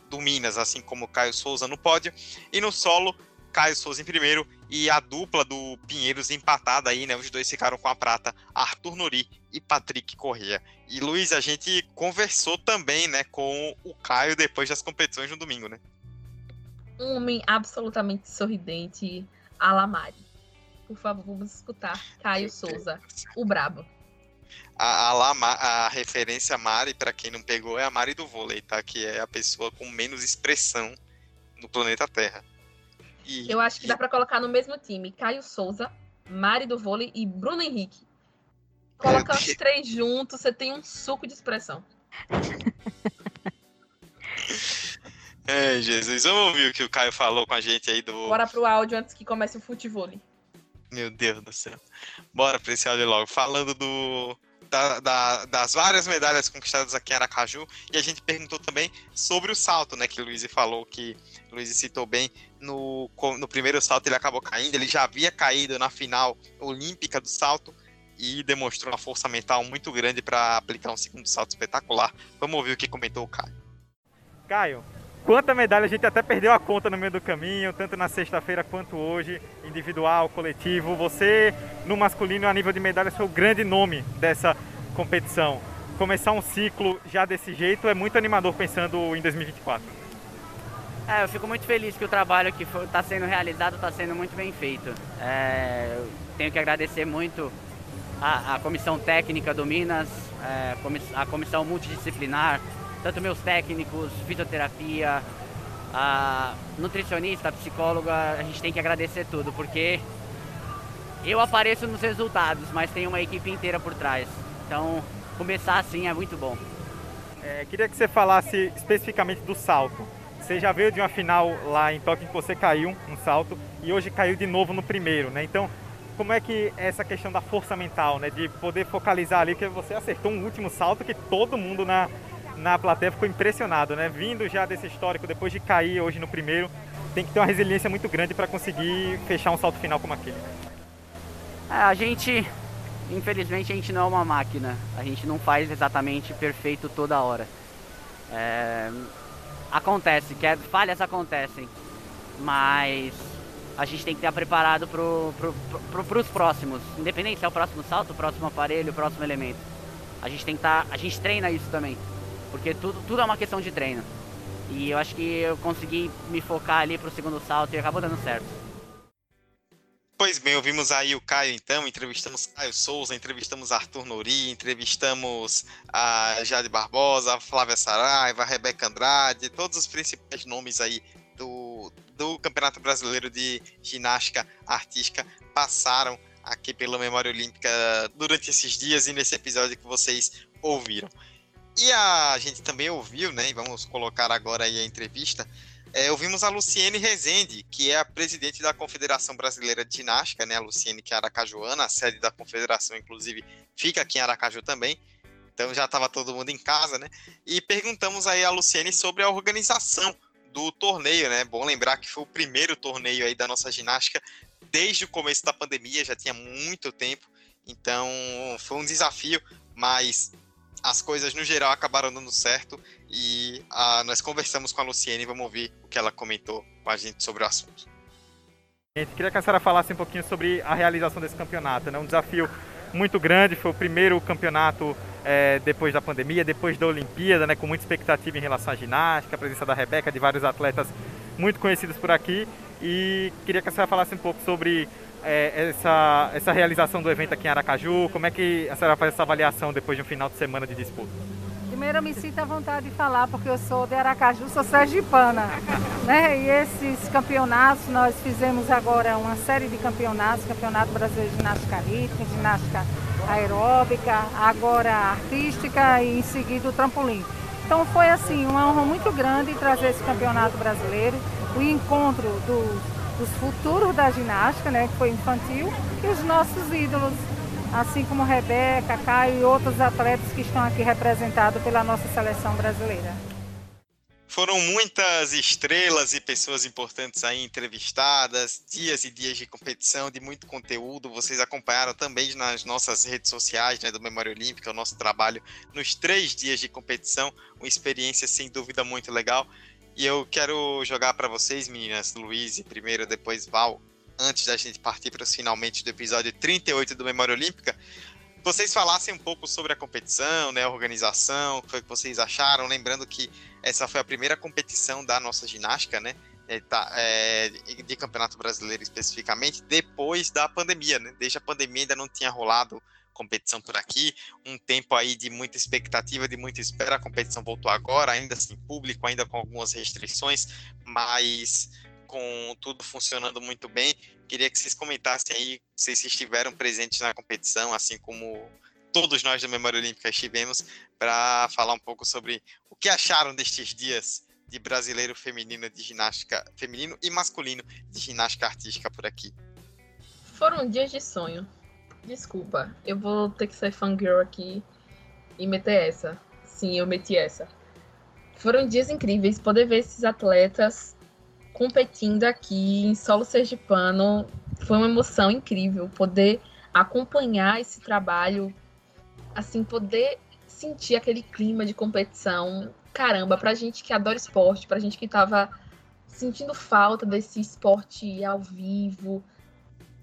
[SPEAKER 1] do Minas, assim como Caio Souza no pódio. E no solo, Caio Souza em primeiro e a dupla do Pinheiros empatada aí, né? Os dois ficaram com a prata, Arthur Nori e Patrick Corrêa. E Luiz, a gente conversou também, né, com o Caio depois das competições no domingo, né?
[SPEAKER 3] Um homem absolutamente sorridente, Alamari. Por favor, vamos escutar Caio Souza, o brabo.
[SPEAKER 1] A, a, a referência Mari, para quem não pegou, é a Mari do vôlei, tá? Que é a pessoa com menos expressão no planeta Terra.
[SPEAKER 3] E, Eu acho que dá para colocar no mesmo time Caio Souza, Mari do vôlei e Bruno Henrique. Coloca os três juntos, você tem um suco de expressão. [laughs]
[SPEAKER 1] É, Jesus, vamos ouvir o que o Caio falou com a gente aí do.
[SPEAKER 3] Bora pro áudio antes que comece o futebol.
[SPEAKER 1] Meu Deus do céu. Bora pra esse áudio logo. Falando do, da, da, das várias medalhas conquistadas aqui em Aracaju. E a gente perguntou também sobre o salto, né? Que o Luiz falou que o Luiz citou bem. No, no primeiro salto ele acabou caindo. Ele já havia caído na final olímpica do salto e demonstrou uma força mental muito grande para aplicar um segundo salto espetacular. Vamos ouvir o que comentou o Caio.
[SPEAKER 7] Caio, quanta medalha a gente até perdeu a conta no meio do caminho, tanto na sexta-feira quanto hoje, individual, coletivo. Você, no masculino, a nível de medalhas, foi o grande nome dessa competição. Começar um ciclo já desse jeito é muito animador pensando em 2024.
[SPEAKER 11] É, eu fico muito feliz que o trabalho que está sendo realizado está sendo muito bem feito. É, tenho que agradecer muito a, a comissão técnica do Minas, é, a comissão multidisciplinar, tanto meus técnicos, fisioterapia, a nutricionista, a psicóloga, a gente tem que agradecer tudo, porque eu apareço nos resultados, mas tem uma equipe inteira por trás. Então, começar assim é muito bom.
[SPEAKER 7] É, queria que você falasse especificamente do salto. Você já veio de uma final lá em Tóquio que você caiu um salto e hoje caiu de novo no primeiro, né? Então, como é que é essa questão da força mental, né? De poder focalizar ali, porque você acertou um último salto que todo mundo na, na plateia ficou impressionado, né? Vindo já desse histórico, depois de cair hoje no primeiro, tem que ter uma resiliência muito grande para conseguir fechar um salto final como aquele.
[SPEAKER 11] É, a gente, infelizmente, a gente não é uma máquina. A gente não faz exatamente perfeito toda hora. É, acontece, que falhas acontecem, mas a gente tem que estar preparado para pro, pro, os próximos, independente se é o próximo salto, o próximo aparelho, o próximo elemento. A gente tem que estar, a gente treina isso também. Porque tudo, tudo é uma questão de treino. E eu acho que eu consegui me focar ali pro segundo salto e acabou dando certo.
[SPEAKER 1] Pois bem, ouvimos aí o Caio então, entrevistamos Caio Souza, entrevistamos Arthur Nori, entrevistamos a Jade Barbosa, a Flávia Saraiva, a Rebeca Andrade, todos os principais nomes aí do, do Campeonato Brasileiro de Ginástica Artística passaram aqui pela Memória Olímpica durante esses dias e nesse episódio que vocês ouviram. E a gente também ouviu, né? E vamos colocar agora aí a entrevista. É, ouvimos a Luciene Rezende, que é a presidente da Confederação Brasileira de Ginástica, né? A Luciene, que é aracajuana, a sede da confederação, inclusive, fica aqui em Aracaju também. Então já estava todo mundo em casa, né? E perguntamos aí a Luciene sobre a organização do torneio, né? Bom lembrar que foi o primeiro torneio aí da nossa ginástica desde o começo da pandemia, já tinha muito tempo. Então foi um desafio, mas as coisas no geral acabaram dando certo e ah, nós conversamos com a Luciene e vamos ouvir o que ela comentou com a gente sobre o assunto.
[SPEAKER 7] Gente queria que a senhora falasse um pouquinho sobre a realização desse campeonato, né? Um desafio muito grande, foi o primeiro campeonato é, depois da pandemia, depois da Olimpíada, né? Com muita expectativa em relação à ginástica, a presença da Rebeca, de vários atletas muito conhecidos por aqui. E queria que a senhora falasse um pouco sobre é, essa, essa realização do evento aqui em Aracaju. Como é que a senhora faz essa avaliação depois de um final de semana de disputa?
[SPEAKER 12] Primeiro eu me sinto à vontade de falar, porque eu sou de Aracaju, sou sergipana. [laughs] né? E esses campeonatos, nós fizemos agora uma série de campeonatos, Campeonato Brasileiro de Ginástica Rítmica, Ginástica Aeróbica, agora artística e em seguida o trampolim. Então foi assim, uma honra muito grande trazer esse campeonato brasileiro, o encontro dos, dos futuros da ginástica, né, que foi infantil, e os nossos ídolos, assim como Rebeca, Caio e outros atletas que estão aqui representados pela nossa seleção brasileira.
[SPEAKER 1] Foram muitas estrelas e pessoas importantes aí entrevistadas, dias e dias de competição, de muito conteúdo. Vocês acompanharam também nas nossas redes sociais né, do Memória Olímpica, o nosso trabalho nos três dias de competição. Uma experiência sem dúvida muito legal. E eu quero jogar para vocês, meninas, Luiz primeiro, depois Val, antes da gente partir para os finalmente do episódio 38 do Memória Olímpica, vocês falassem um pouco sobre a competição, né, a organização, o que vocês acharam, lembrando que essa foi a primeira competição da nossa ginástica, né, é, tá, é, de campeonato brasileiro especificamente, depois da pandemia, né, desde a pandemia ainda não tinha rolado competição por aqui, um tempo aí de muita expectativa, de muita espera, a competição voltou agora, ainda sem público, ainda com algumas restrições, mas com tudo funcionando muito bem. Queria que vocês comentassem aí se vocês estiveram presentes na competição, assim como todos nós da Memória Olímpica estivemos, para falar um pouco sobre o que acharam destes dias de brasileiro feminino de ginástica, feminino e masculino de ginástica artística por aqui.
[SPEAKER 3] Foram dias de sonho. Desculpa, eu vou ter que ser fangirl aqui e meter essa. Sim, eu meti essa. Foram dias incríveis poder ver esses atletas competindo aqui em solo sergipano foi uma emoção incrível poder acompanhar esse trabalho, assim, poder sentir aquele clima de competição. Caramba, pra gente que adora esporte, pra gente que tava sentindo falta desse esporte ao vivo,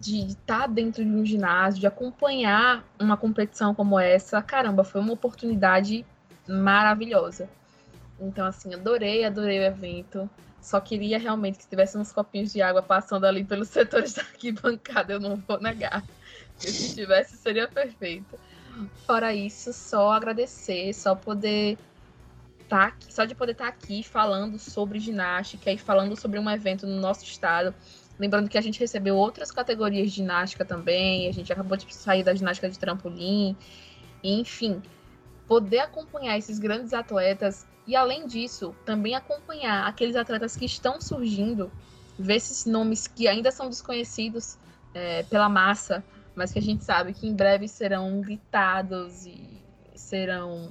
[SPEAKER 3] de estar tá dentro de um ginásio, de acompanhar uma competição como essa, caramba, foi uma oportunidade maravilhosa. Então, assim, adorei, adorei o evento. Só queria realmente que tivesse uns copinhos de água passando ali pelos [laughs] setores da arquibancada, eu não vou negar. se tivesse, seria perfeito. Fora isso, só agradecer, só poder tá aqui, só de poder estar tá aqui falando sobre ginástica e falando sobre um evento no nosso estado. Lembrando que a gente recebeu outras categorias de ginástica também, a gente acabou de sair da ginástica de trampolim, enfim, poder acompanhar esses grandes atletas e além disso, também acompanhar aqueles atletas que estão surgindo, ver esses nomes que ainda são desconhecidos é, pela massa, mas que a gente sabe que em breve serão gritados e serão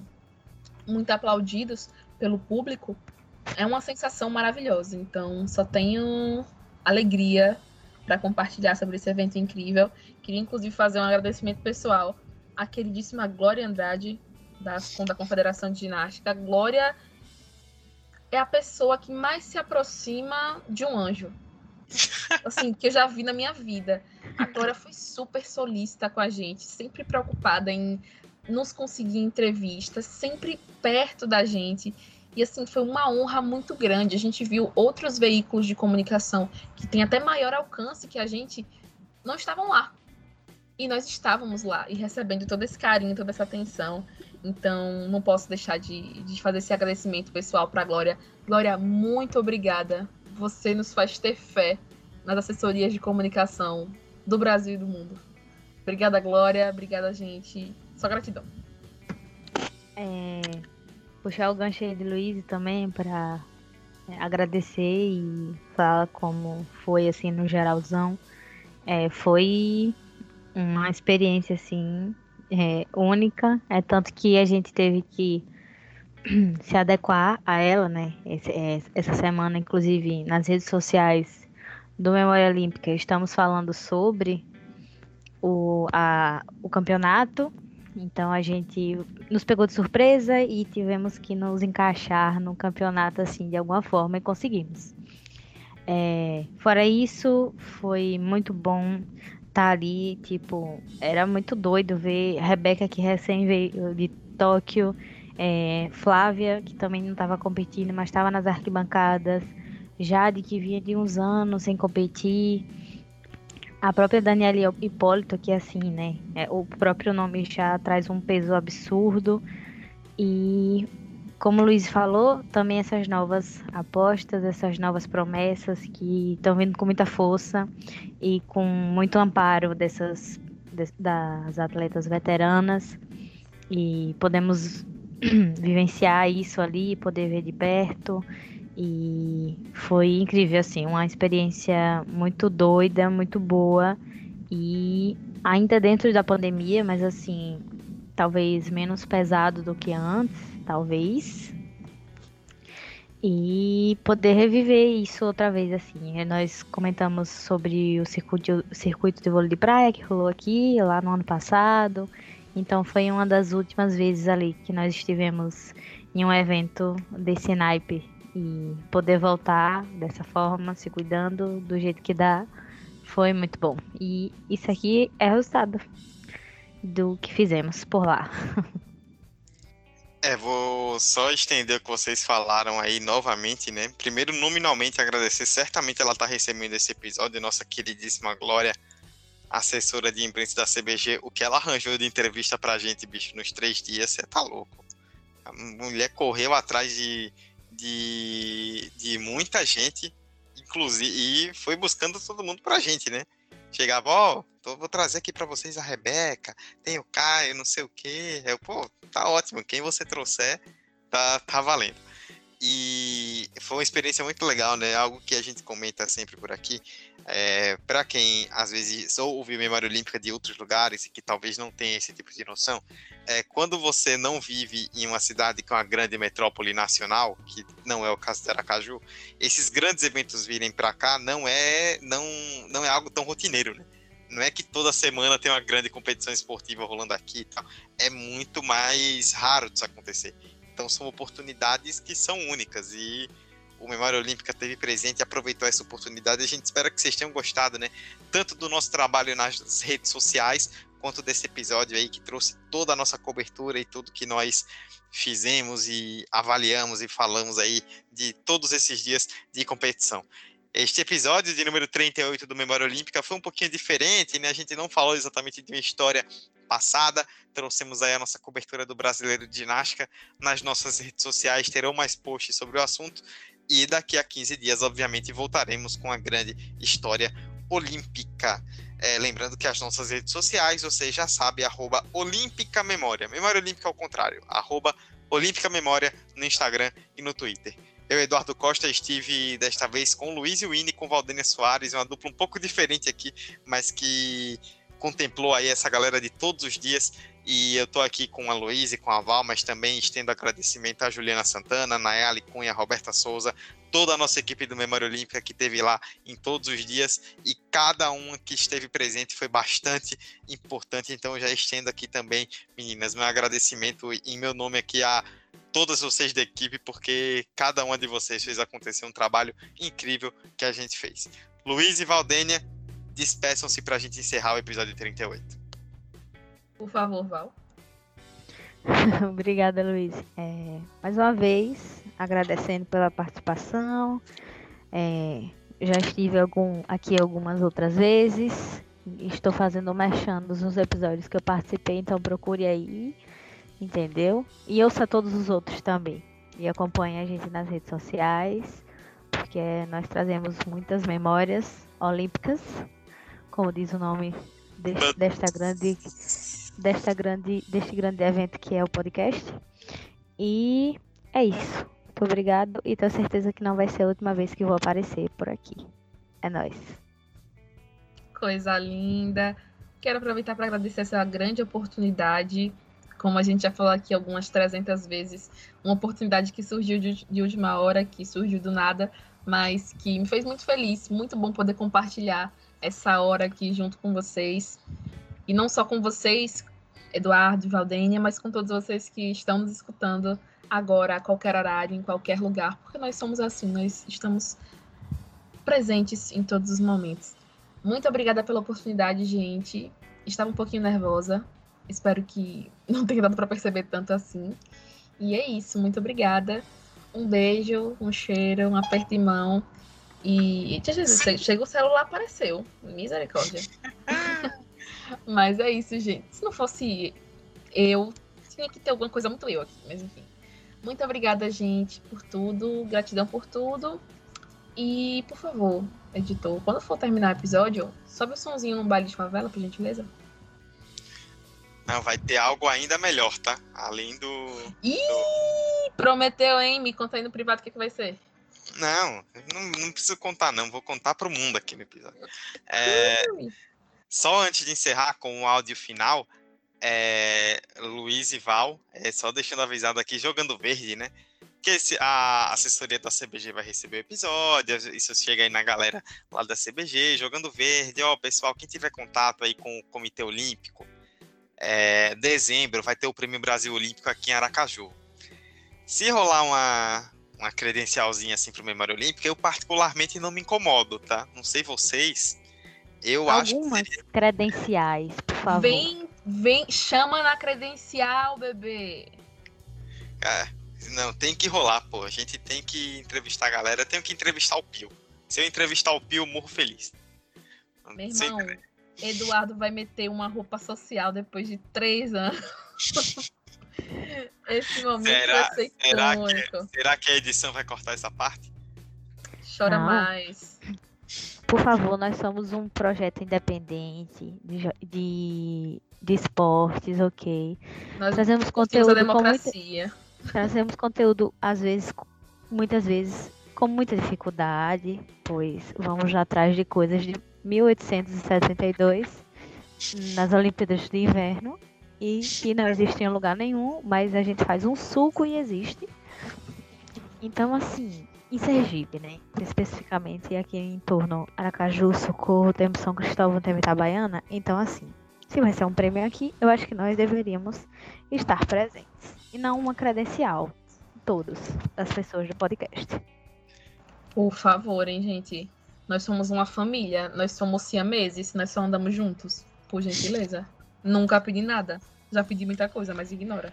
[SPEAKER 3] muito aplaudidos pelo público, é uma sensação maravilhosa. Então, só tenho alegria para compartilhar sobre esse evento incrível. Queria, inclusive, fazer um agradecimento pessoal à queridíssima Glória Andrade, da, da Confederação de Ginástica. Glória é a pessoa que mais se aproxima de um anjo. Assim, que eu já vi na minha vida. A Glória foi super solícita com a gente, sempre preocupada em nos conseguir entrevistas, sempre perto da gente. E assim, foi uma honra muito grande. A gente viu outros veículos de comunicação que têm até maior alcance que a gente não estavam lá. E nós estávamos lá e recebendo todo esse carinho, toda essa atenção. Então, não posso deixar de, de fazer esse agradecimento pessoal para a Glória. Glória, muito obrigada. Você nos faz ter fé nas assessorias de comunicação do Brasil e do mundo. Obrigada, Glória. Obrigada, gente. Só gratidão.
[SPEAKER 2] É, puxar o gancho aí de Luiz também para é, agradecer e falar como foi assim no geralzão. É, foi uma experiência assim é, única, é tanto que a gente teve que [clears throat] se adequar a ela, né? Esse, é, essa semana, inclusive, nas redes sociais do Memória Olímpica, estamos falando sobre o, a, o campeonato. Então a gente nos pegou de surpresa e tivemos que nos encaixar no campeonato assim de alguma forma e conseguimos. É, fora isso, foi muito bom tá ali, tipo, era muito doido ver Rebeca que recém veio de Tóquio, é, Flávia, que também não estava competindo, mas estava nas arquibancadas, Jade, que vinha de uns anos sem competir. A própria Daniela Hipólito, que é assim, né? É, o próprio nome já traz um peso absurdo. E como o Luiz falou, também essas novas apostas, essas novas promessas que estão vindo com muita força e com muito amparo dessas das atletas veteranas e podemos [clears throat] vivenciar isso ali, poder ver de perto e foi incrível assim, uma experiência muito doida, muito boa e ainda dentro da pandemia, mas assim, talvez menos pesado do que antes talvez. E poder reviver isso outra vez, assim. Nós comentamos sobre o circuito, circuito de vôlei de praia que rolou aqui, lá no ano passado. Então foi uma das últimas vezes ali que nós estivemos em um evento desse naipe. E poder voltar dessa forma, se cuidando do jeito que dá, foi muito bom. E isso aqui é resultado do que fizemos por lá.
[SPEAKER 1] É, vou só estender o que vocês falaram aí novamente, né? Primeiro, nominalmente agradecer. Certamente ela tá recebendo esse episódio, nossa queridíssima Glória, assessora de imprensa da CBG. O que ela arranjou de entrevista pra gente, bicho, nos três dias, você tá louco. A mulher correu atrás de, de, de muita gente, inclusive, e foi buscando todo mundo pra gente, né? Chegava, ó, oh, vou trazer aqui para vocês a Rebeca, tem o Caio, não sei o quê. Eu, pô, tá ótimo, quem você trouxer, tá, tá valendo. E foi uma experiência muito legal, né? Algo que a gente comenta sempre por aqui. É, para quem às vezes ouve memória olímpica de outros lugares e que talvez não tenha esse tipo de noção, é, quando você não vive em uma cidade com uma grande metrópole nacional, que não é o caso de Aracaju, esses grandes eventos virem para cá não é não não é algo tão rotineiro, né? Não é que toda semana tem uma grande competição esportiva rolando aqui, tal. é muito mais raro disso acontecer. Então são oportunidades que são únicas e o Memória Olímpica teve presente e aproveitou essa oportunidade. A gente espera que vocês tenham gostado, né? Tanto do nosso trabalho nas redes sociais, quanto desse episódio aí que trouxe toda a nossa cobertura e tudo que nós fizemos e avaliamos e falamos aí de todos esses dias de competição. Este episódio de número 38 do Memória Olímpica foi um pouquinho diferente, né? A gente não falou exatamente de uma história passada. Trouxemos aí a nossa cobertura do Brasileiro de Ginástica. Nas nossas redes sociais terão mais posts sobre o assunto. E daqui a 15 dias, obviamente, voltaremos com a grande história olímpica. É, lembrando que as nossas redes sociais, você já sabe, arroba Olímpica Memória. Memória Olímpica ao contrário, arroba Olímpica Memória no Instagram e no Twitter. Eu, Eduardo Costa, estive desta vez com Luiz e Winnie, com Valdênia Soares, uma dupla um pouco diferente aqui, mas que contemplou aí essa galera de todos os dias. E eu tô aqui com a Luísa e com a Val, mas também estendo agradecimento a Juliana Santana, Nayali Cunha, Roberta Souza, toda a nossa equipe do Memória Olímpica que esteve lá em todos os dias e cada uma que esteve presente foi bastante importante. Então já estendo aqui também, meninas, meu agradecimento em meu nome aqui a todas vocês da equipe, porque cada uma de vocês fez acontecer um trabalho incrível que a gente fez. Luiz e Valdênia, despeçam-se para a gente encerrar o episódio 38.
[SPEAKER 3] Por favor, Val. [laughs]
[SPEAKER 2] Obrigada, Luiz. É, mais uma vez, agradecendo pela participação. É, já estive algum, aqui algumas outras vezes. Estou fazendo mexendo nos episódios que eu participei, então procure aí, entendeu? E ouça todos os outros também. E acompanhe a gente nas redes sociais, porque nós trazemos muitas memórias olímpicas como diz o nome deste, desta grande desta grande deste grande evento que é o podcast. E é isso. Muito obrigado e tenho certeza que não vai ser a última vez que vou aparecer por aqui. É nóis.
[SPEAKER 3] Coisa linda. Quero aproveitar para agradecer essa grande oportunidade. Como a gente já falou aqui algumas 300 vezes, uma oportunidade que surgiu de, de última hora, que surgiu do nada, mas que me fez muito feliz. Muito bom poder compartilhar essa hora aqui junto com vocês. E não só com vocês, Eduardo Valdênia, mas com todos vocês que estão nos escutando agora, a qualquer horário, em qualquer lugar, porque nós somos assim, nós estamos presentes em todos os momentos. Muito obrigada pela oportunidade, gente. Estava um pouquinho nervosa. Espero que [laughs] não tenha dado para perceber tanto assim. E é isso, muito obrigada. Um beijo, um cheiro, um aperto de mão E, Jesus, chega o celular, apareceu. Misericórdia. [laughs] mas é isso, gente. Se não fosse eu, tinha que ter alguma coisa muito eu aqui, mas enfim. Muito obrigada, gente, por tudo. Gratidão por tudo. E, por favor, editor, quando for terminar o episódio, sobe o somzinho num baile de favela, por gentileza.
[SPEAKER 1] Não, vai ter algo ainda melhor, tá? Além do.
[SPEAKER 3] Ih, do... prometeu, hein? Me conta aí no privado o que, que vai ser.
[SPEAKER 1] Não, não, não preciso contar, não. Vou contar pro mundo aqui no episódio. É, só antes de encerrar com o áudio final, é, Luiz e Val, é, só deixando avisado aqui, jogando verde, né? Que esse, a assessoria da CBG vai receber o episódio, isso chega aí na galera lá da CBG, jogando verde. Ó, pessoal, quem tiver contato aí com o Comitê Olímpico, é, dezembro vai ter o Prêmio Brasil Olímpico aqui em Aracaju. Se rolar uma, uma credencialzinha assim para o Memória Olímpica, eu particularmente não me incomodo, tá? Não sei vocês, eu
[SPEAKER 2] Algumas
[SPEAKER 1] acho que
[SPEAKER 2] credenciais, por favor.
[SPEAKER 3] Vem, vem, chama na credencial, bebê.
[SPEAKER 1] É, não, tem que rolar, pô. A gente tem que entrevistar a galera. Eu tenho que entrevistar o Pio. Se eu entrevistar o Pio, eu morro feliz.
[SPEAKER 3] Meu irmão, Eduardo vai meter uma roupa social depois de três anos. [laughs] Esse momento
[SPEAKER 1] será,
[SPEAKER 3] vai ser
[SPEAKER 1] será que, será que a edição vai cortar essa parte?
[SPEAKER 3] Chora
[SPEAKER 2] Não.
[SPEAKER 3] mais.
[SPEAKER 2] Por favor, nós somos um projeto independente de, de, de esportes, ok?
[SPEAKER 3] Nós
[SPEAKER 2] Trazemos
[SPEAKER 3] curtimos a
[SPEAKER 2] conteúdo com muita,
[SPEAKER 3] democracia.
[SPEAKER 2] trazemos conteúdo, às vezes, muitas vezes, com muita dificuldade, pois vamos atrás de coisas de 1872 nas Olimpíadas de Inverno e que não existe em lugar nenhum, mas a gente faz um suco e existe. Então, assim, em Sergipe, né? Especificamente aqui em torno Aracaju, Socorro, temos São Cristóvão, temos Itabaiana. Então, assim, se vai ser um prêmio aqui, eu acho que nós deveríamos estar presentes. E não uma credencial. Todos, das pessoas do podcast.
[SPEAKER 3] Por favor, hein, gente. Nós somos uma família. Nós somos siameses. Nós só andamos juntos. Por gentileza. Nunca pedi nada. Já pedi muita coisa, mas ignora.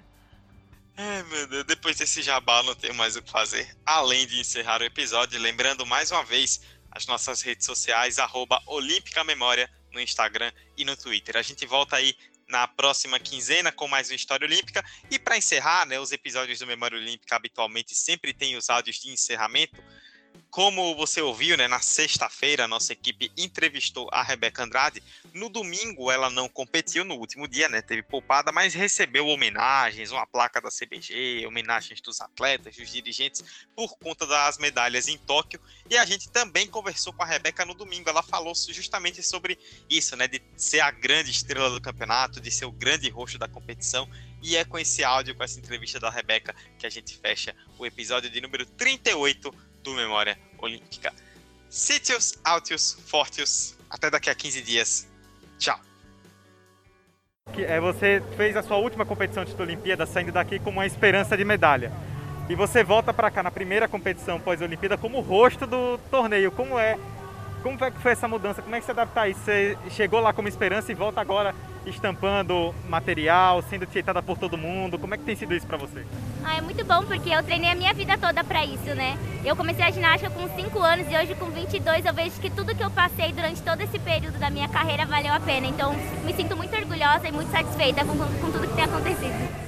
[SPEAKER 1] Ai, meu Deus, depois desse jabá não tenho mais o que fazer. Além de encerrar o episódio, lembrando mais uma vez as nossas redes sociais, arroba Olímpica Memória no Instagram e no Twitter. A gente volta aí na próxima quinzena com mais uma História Olímpica. E para encerrar, né, os episódios do Memória Olímpica habitualmente sempre tem os áudios de encerramento. Como você ouviu, né, na sexta-feira nossa equipe entrevistou a Rebeca Andrade. No domingo ela não competiu, no último dia, né, teve poupada, mas recebeu homenagens, uma placa da CBG, homenagens dos atletas, dos dirigentes, por conta das medalhas em Tóquio. E a gente também conversou com a Rebeca no domingo. Ela falou justamente sobre isso, né, de ser a grande estrela do campeonato, de ser o grande rosto da competição. E é com esse áudio, com essa entrevista da Rebeca, que a gente fecha o episódio de número 38 do Memória Olímpica. Sítios, Altius, Fortius. Até daqui a 15 dias. Tchau.
[SPEAKER 7] É, você fez a sua última competição de Olimpíada saindo daqui com uma esperança de medalha. E você volta para cá na primeira competição pós-Olimpíada como rosto do torneio. Como é? Como que foi essa mudança? Como é que você adapta a isso? Você chegou lá como esperança e volta agora estampando material, sendo tietada por todo mundo. Como é que tem sido isso para você?
[SPEAKER 5] Ah, é muito bom porque eu treinei a minha vida toda pra isso, né? Eu comecei a ginástica com 5 anos e hoje com 22 eu vejo que tudo que eu passei durante todo esse período da minha carreira valeu a pena. Então me sinto muito orgulhosa e muito satisfeita com, com tudo que tem acontecido.